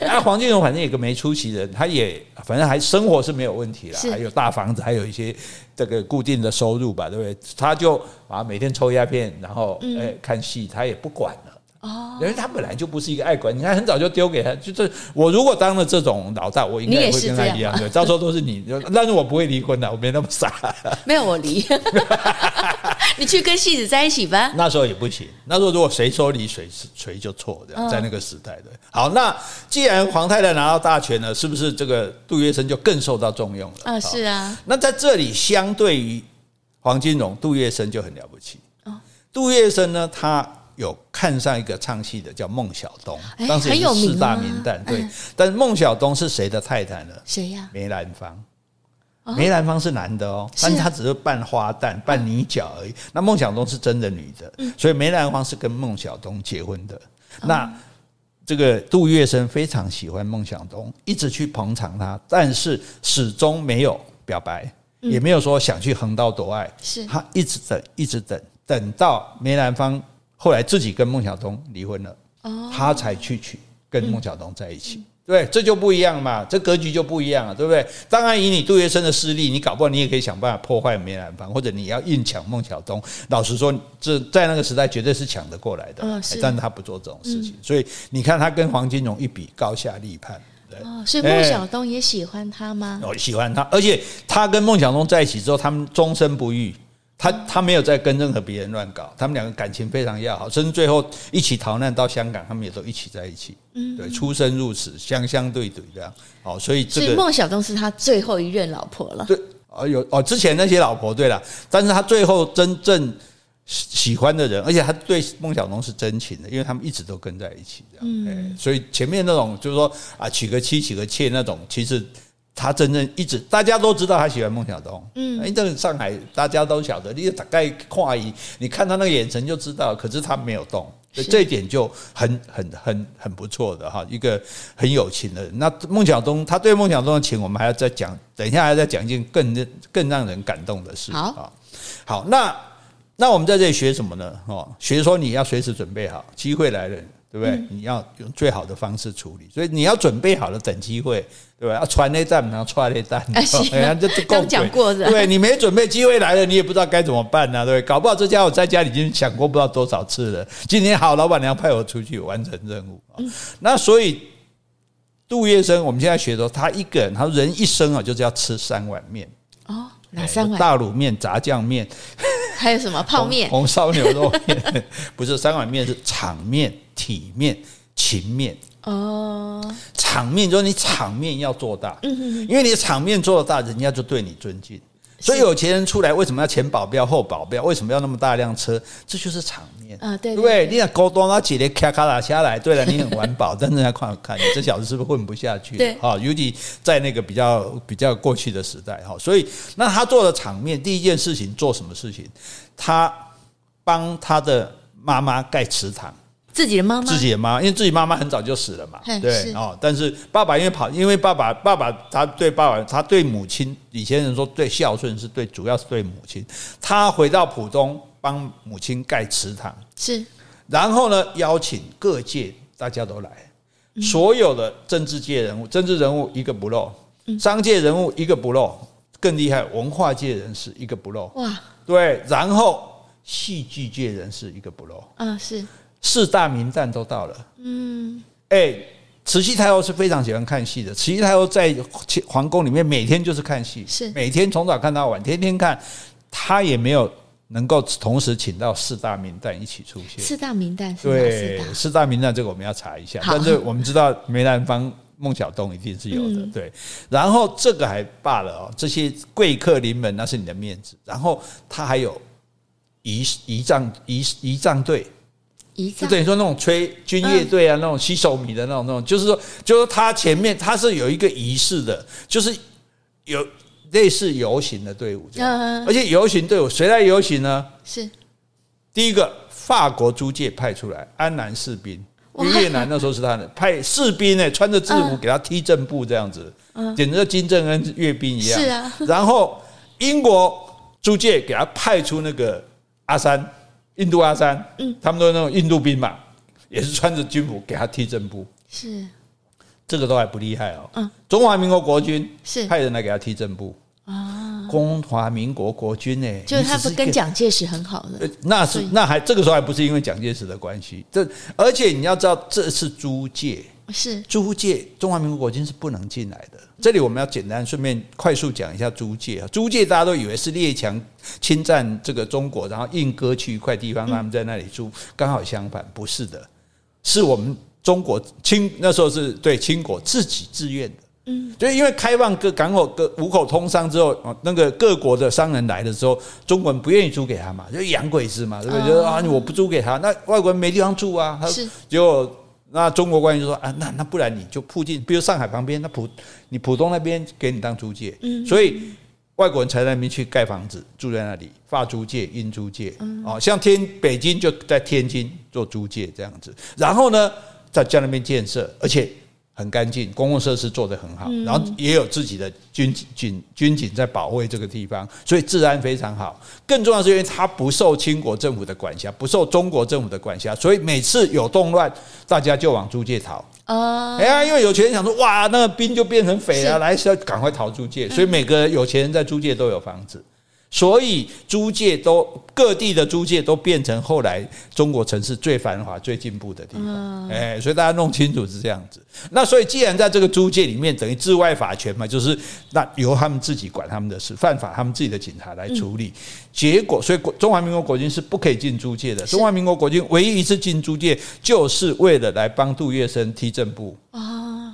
S1: 那 黄金荣反正也个没出息的人，他也反正还生活是没有问题了，还有大房子，还有一些这个固定的收入吧，对不对？他就啊每天抽鸦片，然后哎看戏，他也不管了。哦，因为他本来就不是一个爱管，你看很早就丢给他，就这我如果当了这种老大，我应该会跟他一样，对，到时候都是你，但是我不会离婚的，我没那么傻。
S2: 没有我离，你去跟戏子在一起吧。
S1: 那时候也不行，那时候如果谁说离谁谁就错，这样在那个时代的。好，那既然皇太太拿到大权了，是不是这个杜月笙就更受到重用了？
S2: 啊，是啊。
S1: 那在这里，相对于黄金荣，杜月笙就很了不起。杜月笙呢，他。有看上一个唱戏的叫孟小冬，当时也是四大名旦。对，但是孟小冬是谁的太太呢？谁呀？梅兰芳。梅兰芳是男的哦，但是他只是扮花旦、扮女角而已。那孟小冬是真的女的，所以梅兰芳是跟孟小冬结婚的。那这个杜月笙非常喜欢孟小冬，一直去捧场他，但是始终没有表白，也没有说想去横刀夺爱。是。他一直等，一直等，等到梅兰芳。后来自己跟孟小冬离婚了，他才去娶跟孟小冬在一起，对，这就不一样嘛，这格局就不一样了，对不对？当然，以你杜月笙的势力，你搞不好你也可以想办法破坏梅兰芳，或者你要硬抢孟小冬。老实说，这在那个时代绝对是抢得过来的，但是他不做这种事情，所以你看他跟黄金荣一比，高下立判。哦，
S2: 所以孟小冬也喜欢他吗？
S1: 哦，喜欢他，而且他跟孟小冬在一起之后，他们终身不育。他他没有在跟任何别人乱搞，他们两个感情非常要好，甚至最后一起逃难到香港，他们也都一起在一起。嗯，对，出生入死，相相对对这样。好，所以这个
S2: 孟小冬是他最后一任老婆了。
S1: 对，哦有哦，之前那些老婆对了，但是他最后真正喜欢的人，而且他对孟小冬是真情的，因为他们一直都跟在一起这样。嗯，所以前面那种就是说啊，娶个妻娶个妾那种，其实。他真正一直大家都知道他喜欢孟小冬，嗯，因为这个上海大家都晓得，你大概跨一，你看他那个眼神就知道，可是他没有动，所以这一点就很很很很不错的哈，一个很有情的人。那孟小冬，他对孟小冬的情，我们还要再讲，等一下还要再讲一件更更让人感动的事。好，好，那那我们在这里学什么呢？哦，学说你要随时准备好，机会来了，对不对？你要用最好的方式处理，所以你要准备好了等机会，对吧？要传那弹，然后传那弹，
S2: 哎呀，这刚讲过的，
S1: 对，你没准备，机会来了，你也不知道该怎么办呢，对不对？搞不好这家伙在家里已经想过不知道多少次了。今天好，老板娘派我出去完成任务，那所以杜月笙，我们现在学的，他一个人，他人一生啊，就是要吃三碗面
S2: 哦，哪三碗？
S1: 大卤面、炸酱面。
S2: 还有什么泡面、
S1: 红烧牛肉面？不是三碗面，是场面、体面、情面。哦，场面就是你场面要做大，因为你的场面做大，人家就对你尊敬。所以有钱人出来为什么要前保镖后保镖？为什么要那么大辆车？这就是场面
S2: 啊！对
S1: 不对？你想高端，他几列咔咔拉下来，对了，你很环保，但是要看看你这小子是不是混不下去？
S2: 对，
S1: 好，尤其在那个比较比较过去的时代哈，所以那他做的场面第一件事情做什么事情？他帮他的妈妈盖祠堂。
S2: 自己的妈妈，
S1: 自己的妈妈，因为自己妈妈很早就死了嘛，对哦。但是爸爸因为跑，因为爸爸爸爸他对爸爸，他对母亲，以前人说对孝顺是对，主要是对母亲。他回到浦东帮母亲盖祠堂，
S2: 是。
S1: 然后呢，邀请各界大家都来，所有的政治界人物，政治人物一个不漏，商界人物一个不漏，更厉害，文化界人士一个不漏。哇，对。然后戏剧界人士一个不漏。
S2: 嗯，是。
S1: 四大名旦都到了，嗯，哎，慈禧太后是非常喜欢看戏的。慈禧太后在皇宫里面每天就是看戏，
S2: 是
S1: 每天从早看到晚，天天看。她也没有能够同时请到四大名旦一起出现。
S2: 四大名旦是
S1: 对，四大名旦这个我们要查一下。但是我们知道梅兰芳、孟小冬一定是有的，对。然后这个还罢了哦，这些贵客临门那是你的面子。然后他还有仪仪仗仪仪仗队。就等于说那种吹军乐队啊，那种洗手米的那种那种，就是说，就是他前面他是有一个仪式的，就是有类似游行的队伍这样，而且游行队伍谁来游行呢？
S2: 是。
S1: 第一个法国租界派出来安南士兵，越南那时候是他的派士兵呢，穿着制服给他踢正步这样子，简直跟金正恩阅兵一样。
S2: 是啊，
S1: 然后英国租界给他派出那个阿三。印度阿三，嗯，他们都是那种印度兵嘛，也是穿着军服给他踢正步，
S2: 是，
S1: 这个都还不厉害哦。嗯，中华民国国军
S2: 是。
S1: 派人来给他踢正步。啊，中华民国国军呢，
S2: 就是他不跟蒋介石很好的，
S1: 那是那还这个时候还不是因为蒋介石的关系，这而且你要知道这是租界。
S2: 是
S1: 租界，中华民国国军是不能进来的。这里我们要简单顺便快速讲一下租界啊。租界大家都以为是列强侵占这个中国，然后硬割去一块地方，他们在那里住。刚好相反，不是的，是我们中国清那时候是对清国自己自愿的。嗯，就因为开放各港口各五口通商之后，那个各国的商人来的时候，中国人不愿意租给他嘛，就洋鬼子嘛，对不对？就啊，我不租给他，那外国人没地方住啊，他就。那中国官员就说啊，那那不然你就附近，比如上海旁边，那浦你浦东那边给你当租界，所以外国人才在那边去盖房子住在那里，发租界、英租界，哦，像天北京就在天津做租界这样子，然后呢，在在那边建设，而且。很干净，公共设施做得很好，然后也有自己的军警军警在保卫这个地方，所以治安非常好。更重要是因为它不受清国政府的管辖，不受中国政府的管辖，所以每次有动乱，大家就往租界逃。哦，哎呀，因为有钱人想说，哇，那个兵就变成匪了，来是要赶快逃租界，所以每个有钱人在租界都有房子。所以租界都各地的租界都变成后来中国城市最繁华、最进步的地方。哎，所以大家弄清楚是这样子。那所以既然在这个租界里面，等于治外法权嘛，就是那由他们自己管他们的事，犯法他们自己的警察来处理。结果，所以中华民国国军是不可以进租界的。中华民国国军唯一一次进租界，就是为了来帮杜月笙踢正步。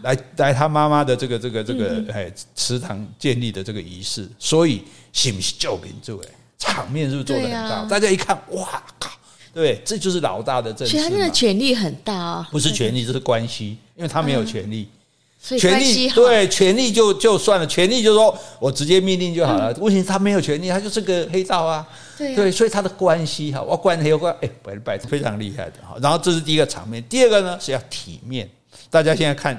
S1: 来来，他妈妈的这个这个这个哎祠堂建立的这个仪式，所以是不是就给这位场面是不是做的很大？大家一看，哇靠，对，这就是老大的政治。
S2: 他的权力很大啊，
S1: 不是权力，这是关系，因为他没有权力，权力对权力就就算了，权力就是说我直接命令就好了。问题是他没有权力，他就是个黑道啊，对，所以他的关系哈，我关黑关哎，摆摆非常厉害的哈。然后这是第一个场面，第二个呢是要体面。大家现在看。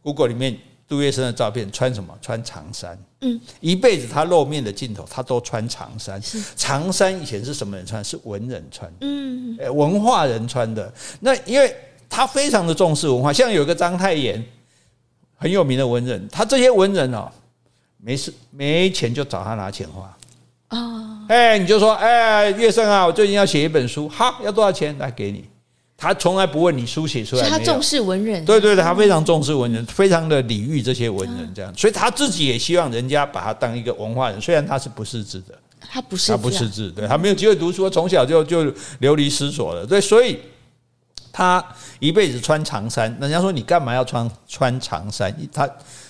S1: Google 里面杜月笙的照片，穿什么？穿长衫。嗯，一辈子他露面的镜头，他都穿长衫。长衫以前是什么人穿？是文人穿。嗯，文化人穿的。那因为他非常的重视文化，像有个章太炎，很有名的文人，他这些文人哦，没事没钱就找他拿钱花啊，哎，你就说，哎，月生啊，我最近要写一本书，好，要多少钱来给你？他从来不问你书写出来，
S2: 他重视文人，
S1: 对对对，他非常重视文人，非常的礼遇这些文人，这样，所以他自己也希望人家把他当一个文化人，虽然他是不识字的。
S2: 他不是，
S1: 他不识字，对，他没有机会读书，从小就就流离失所了，对，所以他一辈子穿长衫。人家说你干嘛要穿穿长衫？他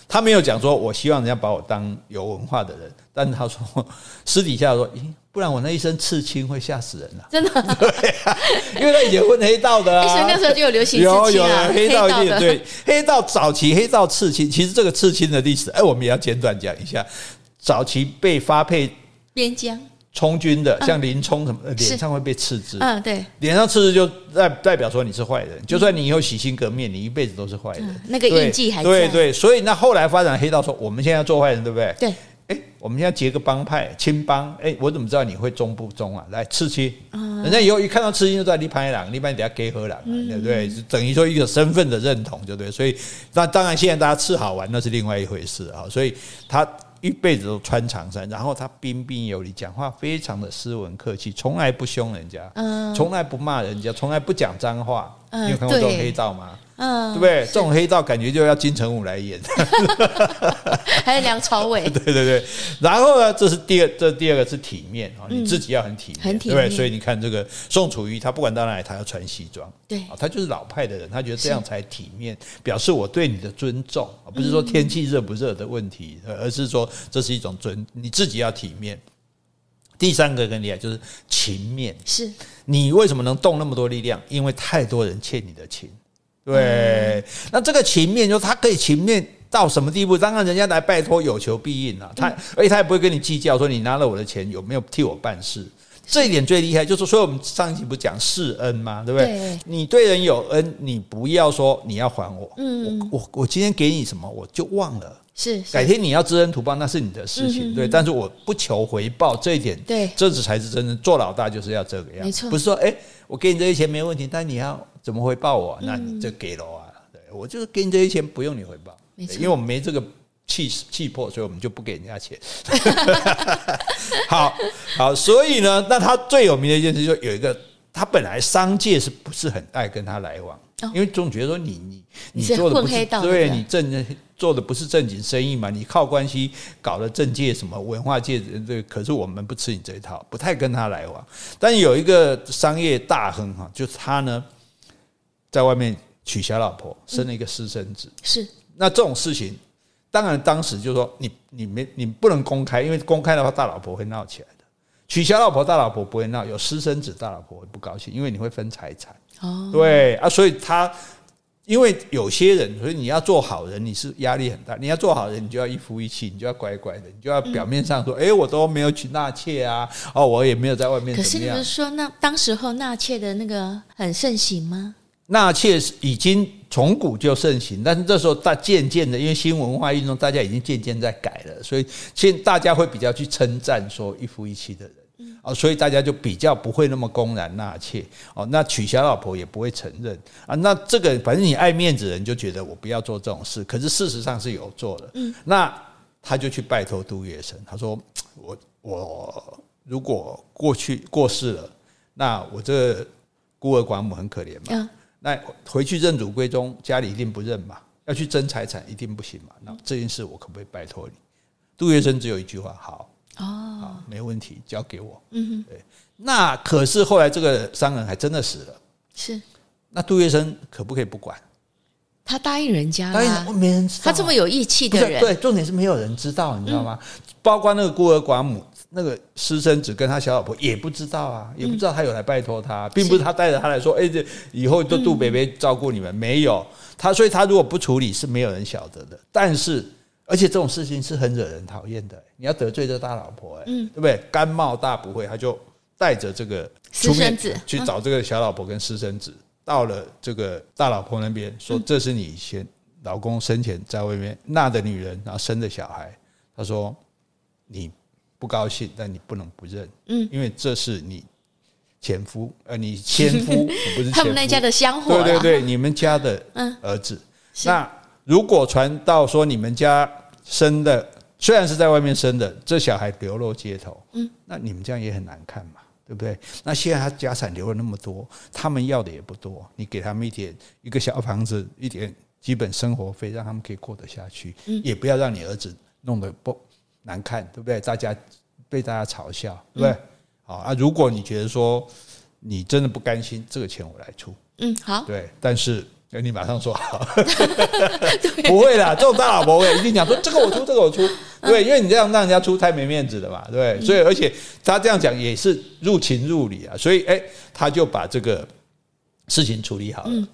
S1: 他没有讲说，我希望人家把我当有文化的人，但是他说私底下说，咦，不然我那一身刺青会吓死人了，
S2: 真的，
S1: 对啊，因为他以前混黑道的啊，
S2: 那时候就有流行
S1: 有有黑道的，对，黑道早期黑道刺青，其实这个刺青的历史，哎，我们也要简短讲一下，早期被发配。边疆充军的，像林冲什么，脸上会被刺字。
S2: 嗯，对，
S1: 脸上刺字就代代表说你是坏人。就算你以后洗心革面，你一辈子都是坏人。
S2: 那个印记还在。
S1: 对对，所以那后来发展黑道说，我们现在要做坏人，对不对？
S2: 对。
S1: 哎，我们现在结个帮派，青帮。哎，我怎么知道你会忠不忠啊？来刺青，人家以后一看到刺青就知道你拍狼，你把你等下给喝狼，对不对？等于说一个身份的认同，对不对？所以那当然现在大家刺好玩，那是另外一回事啊。所以他。一辈子都穿长衫，然后他彬彬有礼，讲话非常的斯文客气，从来不凶人家，嗯，从来不骂人家，从来不讲脏话。你有看过这种黑照吗？嗯，对不对？这种黑照感觉就要金城武来演，
S2: 还有梁朝伟。
S1: 对对对，然后呢，这是第二，这第二个是体面啊，你自己要很体面，
S2: 很体面，
S1: 对，所以你看这个宋楚瑜，他不管到哪里，他要穿西装，
S2: 对。
S1: 啊，他就是老派的人，他觉得这样才体面，表示我对你的尊重，不是说天气热不热的问题，而是说这是一种尊，你自己要体面。第三个更厉害，就是情面，
S2: 是
S1: 你为什么能动那么多力量？因为太多人欠你的情。对，那这个情面，就他可以情面到什么地步？当然，人家来拜托，有求必应啊。他而且他也不会跟你计较，说你拿了我的钱有没有替我办事。这一点最厉害，就是所以我们上一集不讲世恩吗？对不对？你对人有恩，你不要说你要还我。嗯，我我我今天给你什么，我就忘了。
S2: 是，
S1: 改天你要知恩图报，那是你的事情。对，但是我不求回报，这一点，
S2: 对，
S1: 这才是真正做老大就是要这个样。没错，不是说哎，我给你这些钱没问题，但你要。怎么回报我？那你就给了啊！对，我就是给你这些钱，不用你回报，因为我们没这个气气魄，所以我们就不给人家钱。好好，所以呢，那他最有名的一件事，就有一个，他本来商界是不是很爱跟他来往？因为总觉得说你你你做的不是对，你正做的不是正经生意嘛？你靠关系搞了政界什么文化界的对，可是我们不吃你这一套，不太跟他来往。但有一个商业大亨哈，就是他呢。在外面娶小老婆，生了一个私生子。是，那这种事情，当然当时就说你你没你不能公开，因为公开的话大老婆会闹起来的。娶小老婆大老婆不会闹，有私生子大老婆会不高兴，因为你会分财产。哦，对啊，所以他因为有些人，所以你要做好人，你是压力很大。你要做好人，你就要一夫一妻，你就要乖乖的，你就要表面上说，哎，我都没有娶纳妾啊，哦，我也没有在外面。可
S2: 是你们说，那当时候纳妾的那个很盛行吗？
S1: 纳妾已经从古就盛行，但是这时候大渐渐的，因为新文化运动，大家已经渐渐在改了，所以现大家会比较去称赞说一夫一妻的人，啊，所以大家就比较不会那么公然纳妾，哦，那娶小老婆也不会承认。啊，那这个反正你爱面子的人就觉得我不要做这种事，可是事实上是有做的，嗯，那他就去拜托杜月笙，他说我我如果过去过世了，那我这个孤儿寡母很可怜嘛。那回去认祖归宗，家里一定不认嘛？要去争财产，一定不行嘛？那这件事我可不可以拜托你？杜月笙只有一句话：好，哦，好，没问题，交给我。嗯哼，对。那可是后来这个商人还真的死了。是。那杜月笙可不可以不管？
S2: 他答应人家，
S1: 答应没人知道。
S2: 他这么有义气的人，
S1: 对，重点是没有人知道，你知道吗？包括那个孤儿寡母。那个私生子跟他小老婆也不知道啊，也不知道他有来拜托他，并不是他带着他来说，哎，这以后都杜北北照顾你们，没有他，所以他如果不处理是没有人晓得的。但是，而且这种事情是很惹人讨厌的，你要得罪这大老婆，哎，对不对？甘冒大不会，他就带着这个
S2: 私生子
S1: 去找这个小老婆跟私生子，到了这个大老婆那边，说这是你以前老公生前在外面纳的女人，然后生的小孩。他说你。不高兴，但你不能不认，嗯，因为这是你前夫，呃，你前夫 不是
S2: 他们那家的香火，
S1: 对对对，你们家的儿子。那如果传到说你们家生的，虽然是在外面生的，这小孩流落街头，嗯，那你们这样也很难看嘛，对不对？那现在他家产留了那么多，他们要的也不多，你给他们一点一个小房子，一点基本生活费，让他们可以过得下去，嗯，也不要让你儿子弄得不难看，对不对？大家被大家嘲笑，对不对？好啊，如果你觉得说你真的不甘心，这个钱我来出，
S2: 嗯，好，
S1: 对，但是。你马上说好，不会啦，这种大老婆会一定讲说这个我出，这个我出，对，因为你这样让人家出太没面子了嘛，对，所以而且他这样讲也是入情入理啊，所以哎，他就把这个事情处理好了，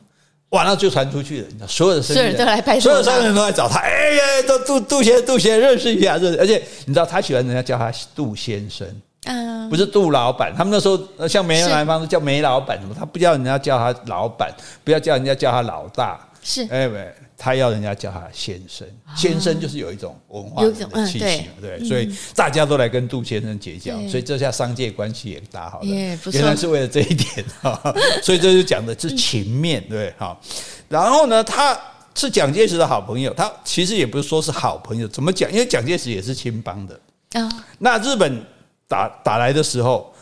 S1: 完了就传出去了，所有的生意人都来拍，所有商人都来找他，哎呀，都杜杜先杜先认识一下，认识，而且你知道他喜欢人家叫他杜先生。嗯，不是杜老板，他们那时候像梅兰芳叫梅老板什么，他不叫人家叫他老板，不要叫人家叫他老大，是。哎，他要人家叫他先生，先生就是有一种文化的气息嘛，对，所以大家都来跟杜先生结交，所以这下商界关系也打好了，原来是为了这一点哈，所以这就讲的是情面，对，好，然后呢，他是蒋介石的好朋友，他其实也不是说是好朋友，怎么讲？因为蒋介石也是青帮的。啊，那日本。打打来的时候，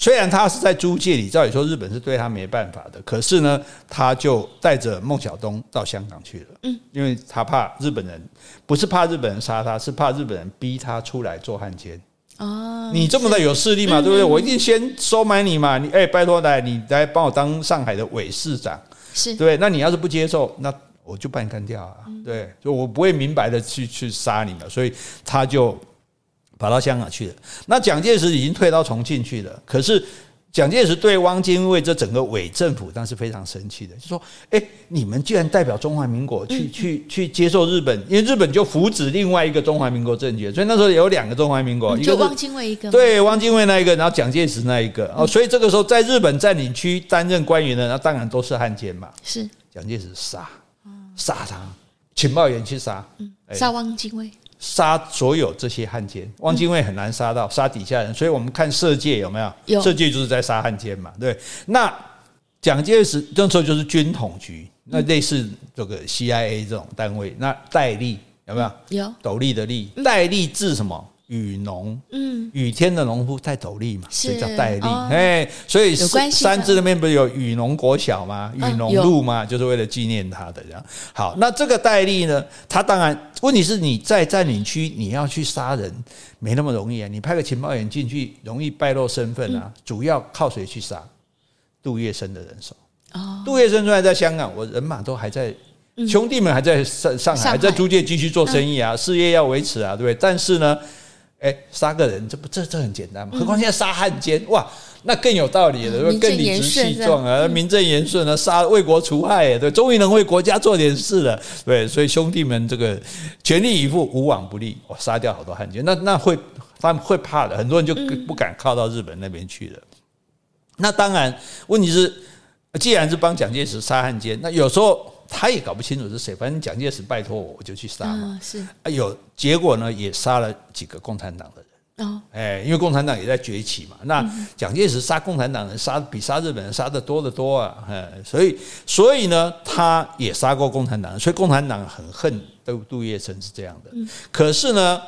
S1: 虽然他是在租界里，照理说日本是对他没办法的，可是呢，他就带着孟小冬到香港去了。嗯，因为他怕日本人，不是怕日本人杀他，是怕日本人逼他出来做汉奸。哦，你这么的有势力嘛，对不对？我一定先收买你嘛。你哎，拜托来，你来帮我当上海的伪市长，是对。那你要是不接受，那我就把你干掉啊。对，就我不会明白的去去杀你嘛。所以他就。跑到香港去了。那蒋介石已经退到重庆去了。可是蒋介石对汪精卫这整个伪政府当时非常生气的，就说：“哎，你们居然代表中华民国去 去去接受日本，因为日本就扶植另外一个中华民国政权，所以那时候有两个中华民国，一个
S2: 汪精卫一个，
S1: 对，汪精卫那一个，然后蒋介石那一个。哦，所以这个时候在日本占领区担任官员的，那当然都是汉奸嘛。是蒋介石杀杀他，情报员去杀，
S2: 杀汪精卫。”
S1: 杀所有这些汉奸，汪精卫很难杀到，杀底下人，所以我们看色戒有没有？有色戒就是在杀汉奸嘛，对。那蒋介石那时候就是军统局，那类似这个 CIA 这种单位，那戴笠有没有？有斗笠的笠，戴笠治什么？雨农，嗯，雨天的农夫戴斗笠嘛，所以叫戴笠。哎，所以三芝那边不是有雨农国小吗？雨农路嘛，就是为了纪念他的这样。好，那这个戴笠呢，他当然问题是你在占领区，你要去杀人没那么容易啊。你派个情报员进去，容易败露身份啊。主要靠谁去杀？杜月笙的人手。哦，杜月笙虽然在香港，我人马都还在，兄弟们还在上上海，还在租界继续做生意啊，事业要维持啊，对不对？但是呢。哎，杀个人，这不这这很简单吗？何况现在杀汉奸，哇，那更有道理了，更理直气壮啊，名正言顺啊，杀为国除害，对，终于能为国家做点事了，对，所以兄弟们这个全力以赴，无往不利，我，杀掉好多汉奸，那那会他们会怕的，很多人就不敢靠到日本那边去了。那当然，问题是，既然是帮蒋介石杀汉奸，那有时候。他也搞不清楚是谁，反正蒋介石拜托我，我就去杀嘛。是啊，有结果呢，也杀了几个共产党的人。哦，哎，因为共产党也在崛起嘛。那蒋介石杀共产党人，杀比杀日本人杀的多得多啊。哎，所以所以呢，他也杀过共产党人，所以共产党很恨杜杜月笙是这样的。可是呢，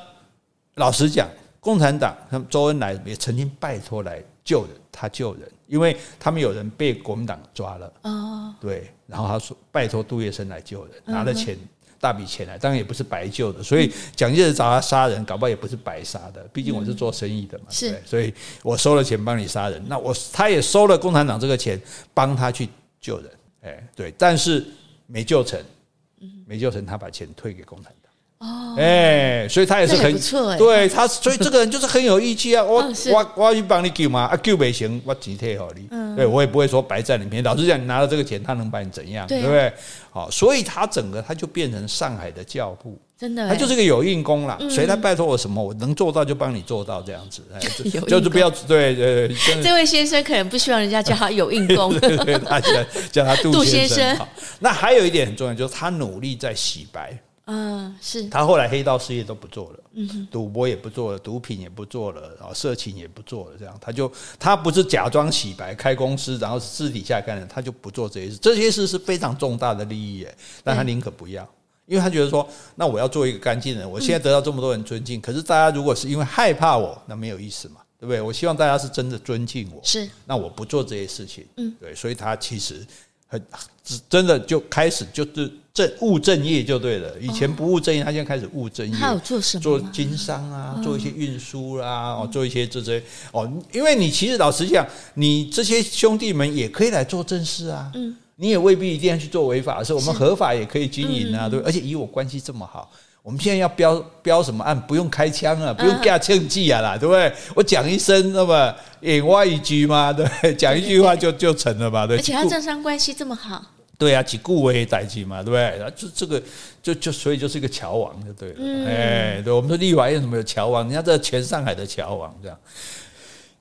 S1: 老实讲，共产党他们周恩来也曾经拜托来救人，他救人。因为他们有人被国民党抓了，哦，对，然后他说拜托杜月笙来救人，拿了钱大笔钱来，当然也不是白救的，所以蒋介石找他杀人，搞不好也不是白杀的，毕竟我是做生意的嘛，是，所以我收了钱帮你杀人，那我他也收了共产党这个钱帮他去救人，哎，对，但是没救成，没救成，他把钱退给共产党。哦，哎，所以他也是很不错，对他，所以这个人就是很有义气啊！我我我要去帮你救嘛，啊救不行，我钱退给你，嗯，对我也不会说白占你便宜。老实讲，你拿了这个钱，他能把你怎样，对不对？好，所以他整个他就变成上海的教父，真的，他就是个有应公啦。谁来拜托我什么，我能做到就帮你做到这样子，就是不要对对对。
S2: 这位先生可能不希望人家叫他有应公，对
S1: 他叫叫他杜先生。那还有一点很重要，就是他努力在洗白。
S2: 嗯，是。
S1: 他后来黑道事业都不做了，嗯，赌博也不做了，毒品也不做了，然后色情也不做了，这样他就他不是假装洗白开公司，然后私底下干的，他就不做这些事。这些事是非常重大的利益，哎，但他宁可不要，因为他觉得说，那我要做一个干净人，我现在得到这么多人尊敬，可是大家如果是因为害怕我，那没有意思嘛。对不对？我希望大家是真的尊敬我，
S2: 是。
S1: 那我不做这些事情，嗯，对，所以他其实很真的就开始就是正务正业就对了。以前不务正业，他现在开始务正业。
S2: 他有做什么？
S1: 做经商啊，做一些运输啦，哦，做一些这些哦。因为你其实老实讲，你这些兄弟们也可以来做正事啊，嗯，你也未必一定要去做违法的事，我们合法也可以经营啊，对。而且以我关系这么好。我们现在要标标什么案？不用开枪啊，不用架枪剂啊啦，对不对？我讲一声，那么引外一句嘛，对，讲一句话就就成了嘛，对。
S2: 而且他政商关系这么好，
S1: 对啊，几顾为代际嘛，对不对？然后就这个就就所以就是一个桥王就对了，嗯、哎，对，我们说立法院什么有桥王？人家这全上海的桥王这样。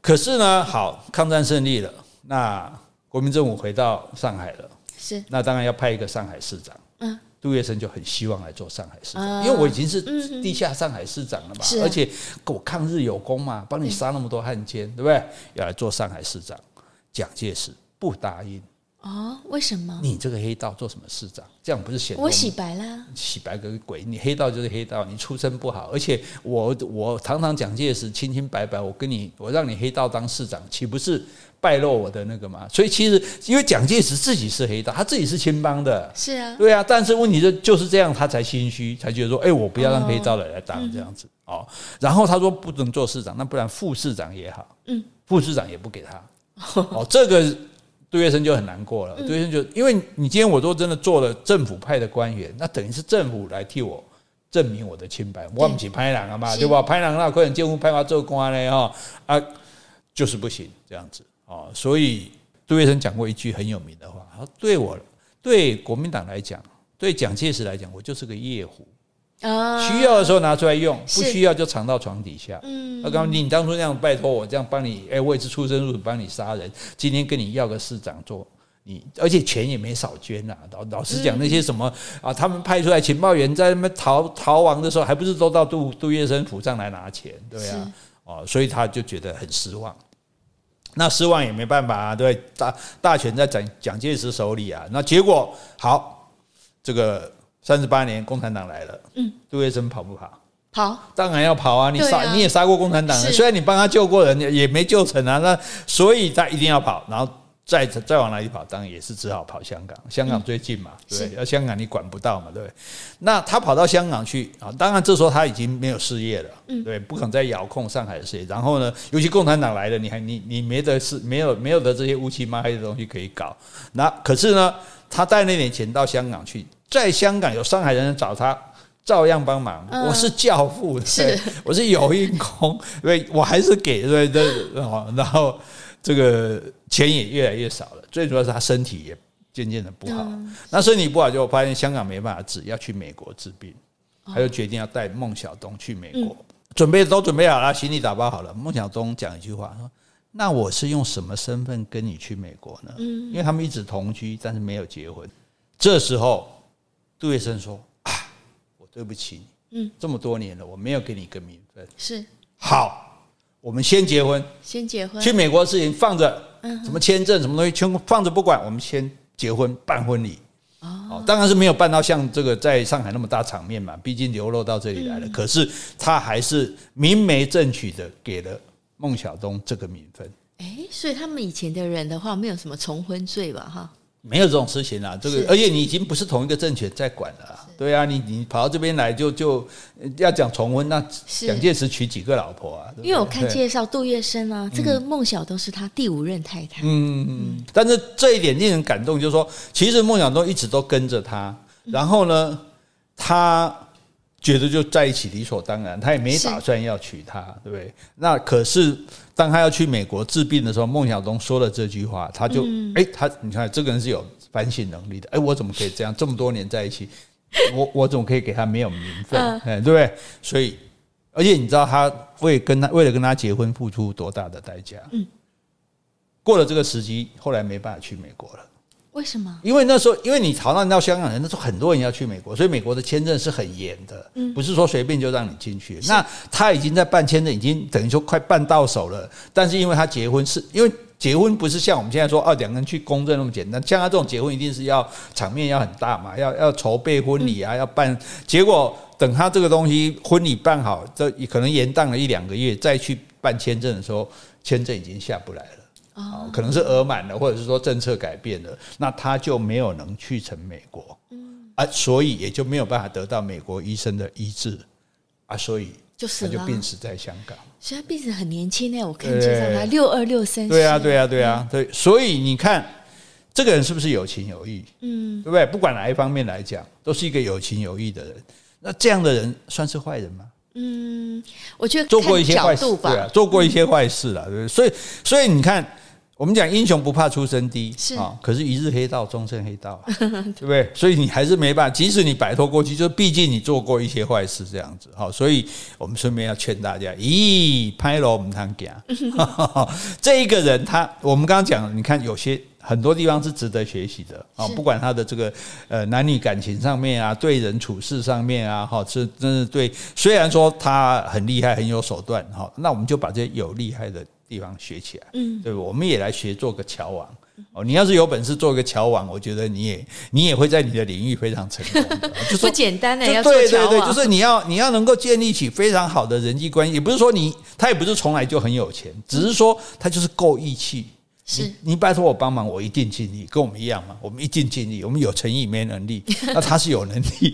S1: 可是呢，好，抗战胜利了，那国民政府回到上海了，
S2: 是，
S1: 那当然要派一个上海市长，嗯。杜月笙就很希望来做上海市长，因为我已经是地下上海市长了嘛，而且我抗日有功嘛，帮你杀那么多汉奸，对不对？要来做上海市长，蒋介石不答应。
S2: 哦，为什么？
S1: 你这个黑道做什么市长？这样不是显
S2: 我洗白啦？
S1: 洗白个鬼！你黑道就是黑道，你出身不好，而且我我堂堂蒋介石清清白白，我跟你我让你黑道当市长，岂不是败露我的那个嘛？所以其实因为蒋介石自己是黑道，他自己是青帮的，
S2: 是啊，
S1: 对啊。但是问题是就是这样，他才心虚，才觉得说，哎，我不要让黑道的来当这样子哦。然后他说不能做市长，那不然副市长也好，嗯，副市长也不给他，哦，这个。杜月笙就很难过了。杜月笙就因为你今天我都真的做了政府派的官员，那等于是政府来替我证明我的清白。我不是歹人啊嘛，对吧？拍人那可能结婚派我做官嘞哈啊，就是不行这样子啊。所以杜月笙讲过一句很有名的话：他说对我对国民党来讲，对蒋介石来讲，我就是个夜壶。需要的时候拿出来用，不需要就藏到床底下。嗯，我刚刚你当初那样拜托我这样帮你，哎，我也是出生入死帮你杀人。今天跟你要个市长做，你而且钱也没少捐呐。老老实讲，那些什么啊，他们派出来情报员在那边逃逃亡的时候，还不是都到杜杜月笙府上来拿钱？对啊，哦，所以他就觉得很失望。那失望也没办法啊，对，大大权在蒋蒋介石手里啊。那结果好，这个。三十八年，共产党来了。嗯，杜月笙跑不跑？
S2: 跑，
S1: 当然要跑啊！你杀，啊、你也杀过共产党人，虽然你帮他救过人，也没救成啊。那所以他一定要跑，然后再再往哪里跑？当然也是只好跑香港。香港最近嘛，嗯、对，要香港你管不到嘛，对不对？那他跑到香港去啊，当然这时候他已经没有事业了，嗯，对，不可能再遥控上海的事业。然后呢，尤其共产党来了，你还你你没得事，没有没有的这些乌漆嘛黑的东西可以搞。那可是呢，他带那点钱到香港去。在香港有上海人找他，照样帮忙。我是教父，是我是有应功，对，我还是给对对，然后这个钱也越来越少了。最主要是他身体也渐渐的不好。那身体不好，就发现香港没办法治，要去美国治病，他就决定要带孟小冬去美国。准备都准备好了，行李打包好了。孟小冬讲一句话说：“那我是用什么身份跟你去美国呢？”因为他们一直同居，但是没有结婚。这时候。杜月笙说：“啊，我对不起你，嗯，这么多年了，我没有给你一个名分。
S2: 是
S1: 好，我们先结婚，
S2: 先结婚，
S1: 去美国的事情放着，嗯，什么签证，什么东西，全部放着不管，我们先结婚办婚礼。哦，当然是没有办到像这个在上海那么大场面嘛，毕竟流落到这里来了。可是他还是明媒正娶的给了孟小冬这个名分。
S2: 哎，所以他们以前的人的话，没有什么重婚罪吧？哈。”
S1: 没有这种事情啊，这个而且你已经不是同一个政权在管了，对啊，你你跑到这边来就就要讲重婚，那蒋介石娶几个老婆啊？
S2: 因为我看介绍杜月笙啊，这个孟小冬是他第五任太太。
S1: 嗯嗯，但是这一点令人感动，就是说，其实孟小冬一直都跟着他，然后呢，他觉得就在一起理所当然，他也没打算要娶她，对不对？那可是。当他要去美国治病的时候，孟小冬说了这句话，他就哎，他你看这个人是有反省能力的，哎，我怎么可以这样？这么多年在一起，我我怎么可以给他没有名分？哎，对不对？所以，而且你知道他为跟他为了跟他结婚付出多大的代价？嗯，过了这个时机，后来没办法去美国了。
S2: 为什么？
S1: 因为那时候，因为你逃难到香港人，那时候很多人要去美国，所以美国的签证是很严的，嗯，不是说随便就让你进去。那他已经在办签证，已经等于说快办到手了。但是因为他结婚是，因为结婚不是像我们现在说啊，两个人去公证那么简单。像他这种结婚，一定是要场面要很大嘛，要要筹备婚礼啊，要办。结果等他这个东西婚礼办好，这可能延宕了一两个月，再去办签证的时候，签证已经下不来了。啊，可能是额满了，或者是说政策改变了，那他就没有能去成美国，嗯，啊，所以也就没有办法得到美国医生的医治，啊，所以他就病死在香港。
S2: 所以他病死很年轻呢，我看介绍他六二六三。
S1: 对啊，对啊，对啊，对，所以你看这个人是不是有情有义？嗯，对不对？不管哪一方面来讲，都是一个有情有义的人。那这样的人算是坏人吗？
S2: 嗯，我觉得
S1: 做过一些坏事，对啊，做过一些坏事了，对不对？所以，所以你看。我们讲英雄不怕出身低，是啊，可是一日黑道终身黑道，对不对？所以你还是没办法，即使你摆脱过去，就毕竟你做过一些坏事，这样子哈。所以我们顺便要劝大家，咦，拍了我们堂讲，这一个人他，我们刚刚讲，你看有些很多地方是值得学习的啊，不管他的这个呃男女感情上面啊，对人处事上面啊，哈，是真是对。虽然说他很厉害，很有手段哈，那我们就把这些有厉害的。地方学起来，嗯，对，我们也来学做个桥王哦。你要是有本事做个桥王，我觉得你也你也会在你的领域非常成功的。
S2: 就不简单的，要
S1: 对对对，就是你要你要能够建立起非常好的人际关系，也不是说你他也不是从来就很有钱，只是说他就是够义气。是你，你拜托我帮忙，我一定尽力，跟我们一样嘛。我们一定尽力，我们有诚意没能力，那他是有能力。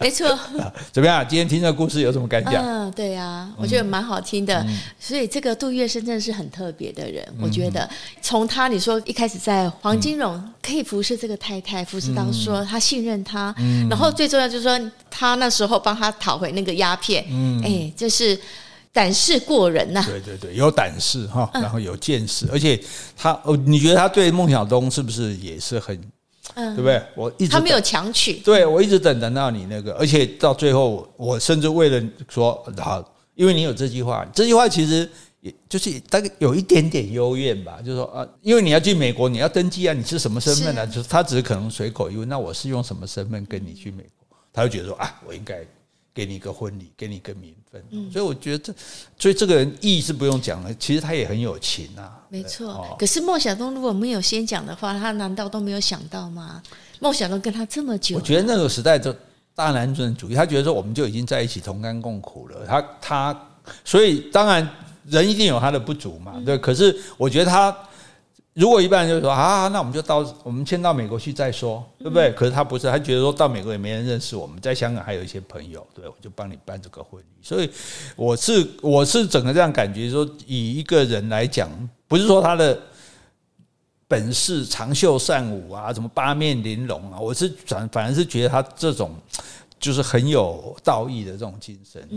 S2: 没错。
S1: 怎么样？今天听这个故事有什么感想？
S2: 嗯，对呀、啊，我觉得蛮好听的。嗯、所以这个杜月笙真的是很特别的人。嗯、我觉得从他你说一开始在黄金荣可以服侍这个太太，服侍到说他信任他，嗯、然后最重要就是说他那时候帮他讨回那个鸦片。嗯，哎，就是。胆识过人呐、啊！
S1: 对对对，有胆识哈，然后有见识，嗯、而且他哦，你觉得他对孟小冬是不是也是很，嗯，对不对？我一直
S2: 他没有强取，
S1: 对我一直等等到你那个，而且到最后，我甚至为了说好，因为你有这句话，这句话其实也就是大概有一点点幽怨吧，就是说啊，因为你要去美国，你要登记啊，你是什么身份呢、啊？是就是他只是可能随口一问，那我是用什么身份跟你去美国？他就觉得说啊，我应该。给你一个婚礼，给你一个名分，嗯、所以我觉得这，所以这个人义是不用讲了，其实他也很有情啊。
S2: 没错，哦、可是孟小冬如果没有先讲的话，他难道都没有想到吗？孟小冬跟他这么久，
S1: 我觉得那个时代就大男人主义，他觉得说我们就已经在一起同甘共苦了，他他，所以当然人一定有他的不足嘛，对。可是我觉得他。如果一般人就说啊，那我们就到我们先到美国去再说，对不对？可是他不是，他觉得说到美国也没人认识我们，在香港还有一些朋友，对，我就帮你办这个婚礼。所以我是我是整个这样感觉说，以一个人来讲，不是说他的本事长袖善舞啊，什么八面玲珑啊，我是反反而是觉得他这种就是很有道义的这种精神。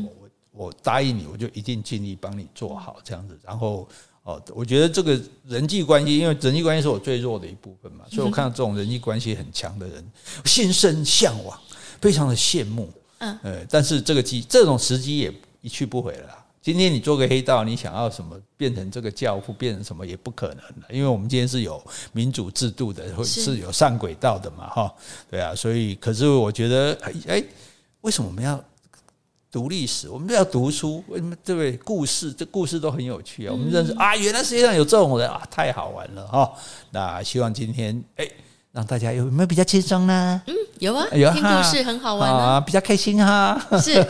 S1: 我我答应你，我就一定尽力帮你做好这样子，然后。哦，我觉得这个人际关系，因为人际关系是我最弱的一部分嘛，所以我看到这种人际关系很强的人，心生向往，非常的羡慕。嗯，呃，但是这个机，这种时机也一去不回了。今天你做个黑道，你想要什么变成这个教父，变成什么也不可能的，因为我们今天是有民主制度的，或是有上轨道的嘛，哈，对啊，所以，可是我觉得，哎，为什么我们要？读历史，我们都要读书。为什么？对不对？故事，这故事都很有趣啊。我们认识啊，原来世界上有这种人啊，太好玩了哈。那希望今天哎，让大家有没有比较轻松呢？嗯，
S2: 有啊，有听故事很好玩啊，
S1: 比较开心哈。是，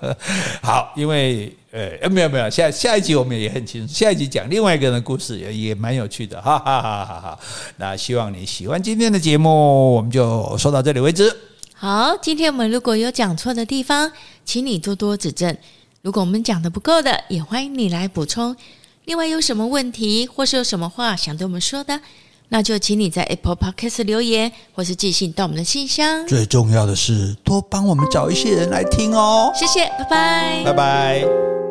S1: 好，因为呃，没有没有，下下一集我们也很轻松，下一集讲另外一个人的故事也也蛮有趣的，哈哈哈哈哈。那希望你喜欢今天的节目，我们就说到这里为止。
S2: 好，今天我们如果有讲错的地方，请你多多指正。如果我们讲的不够的，也欢迎你来补充。另外，有什么问题或是有什么话想对我们说的，那就请你在 Apple Podcast 留言，或是寄信到我们的信箱。
S1: 最重要的是，多帮我们找一些人来听哦。
S2: 谢谢，拜拜，
S1: 拜拜。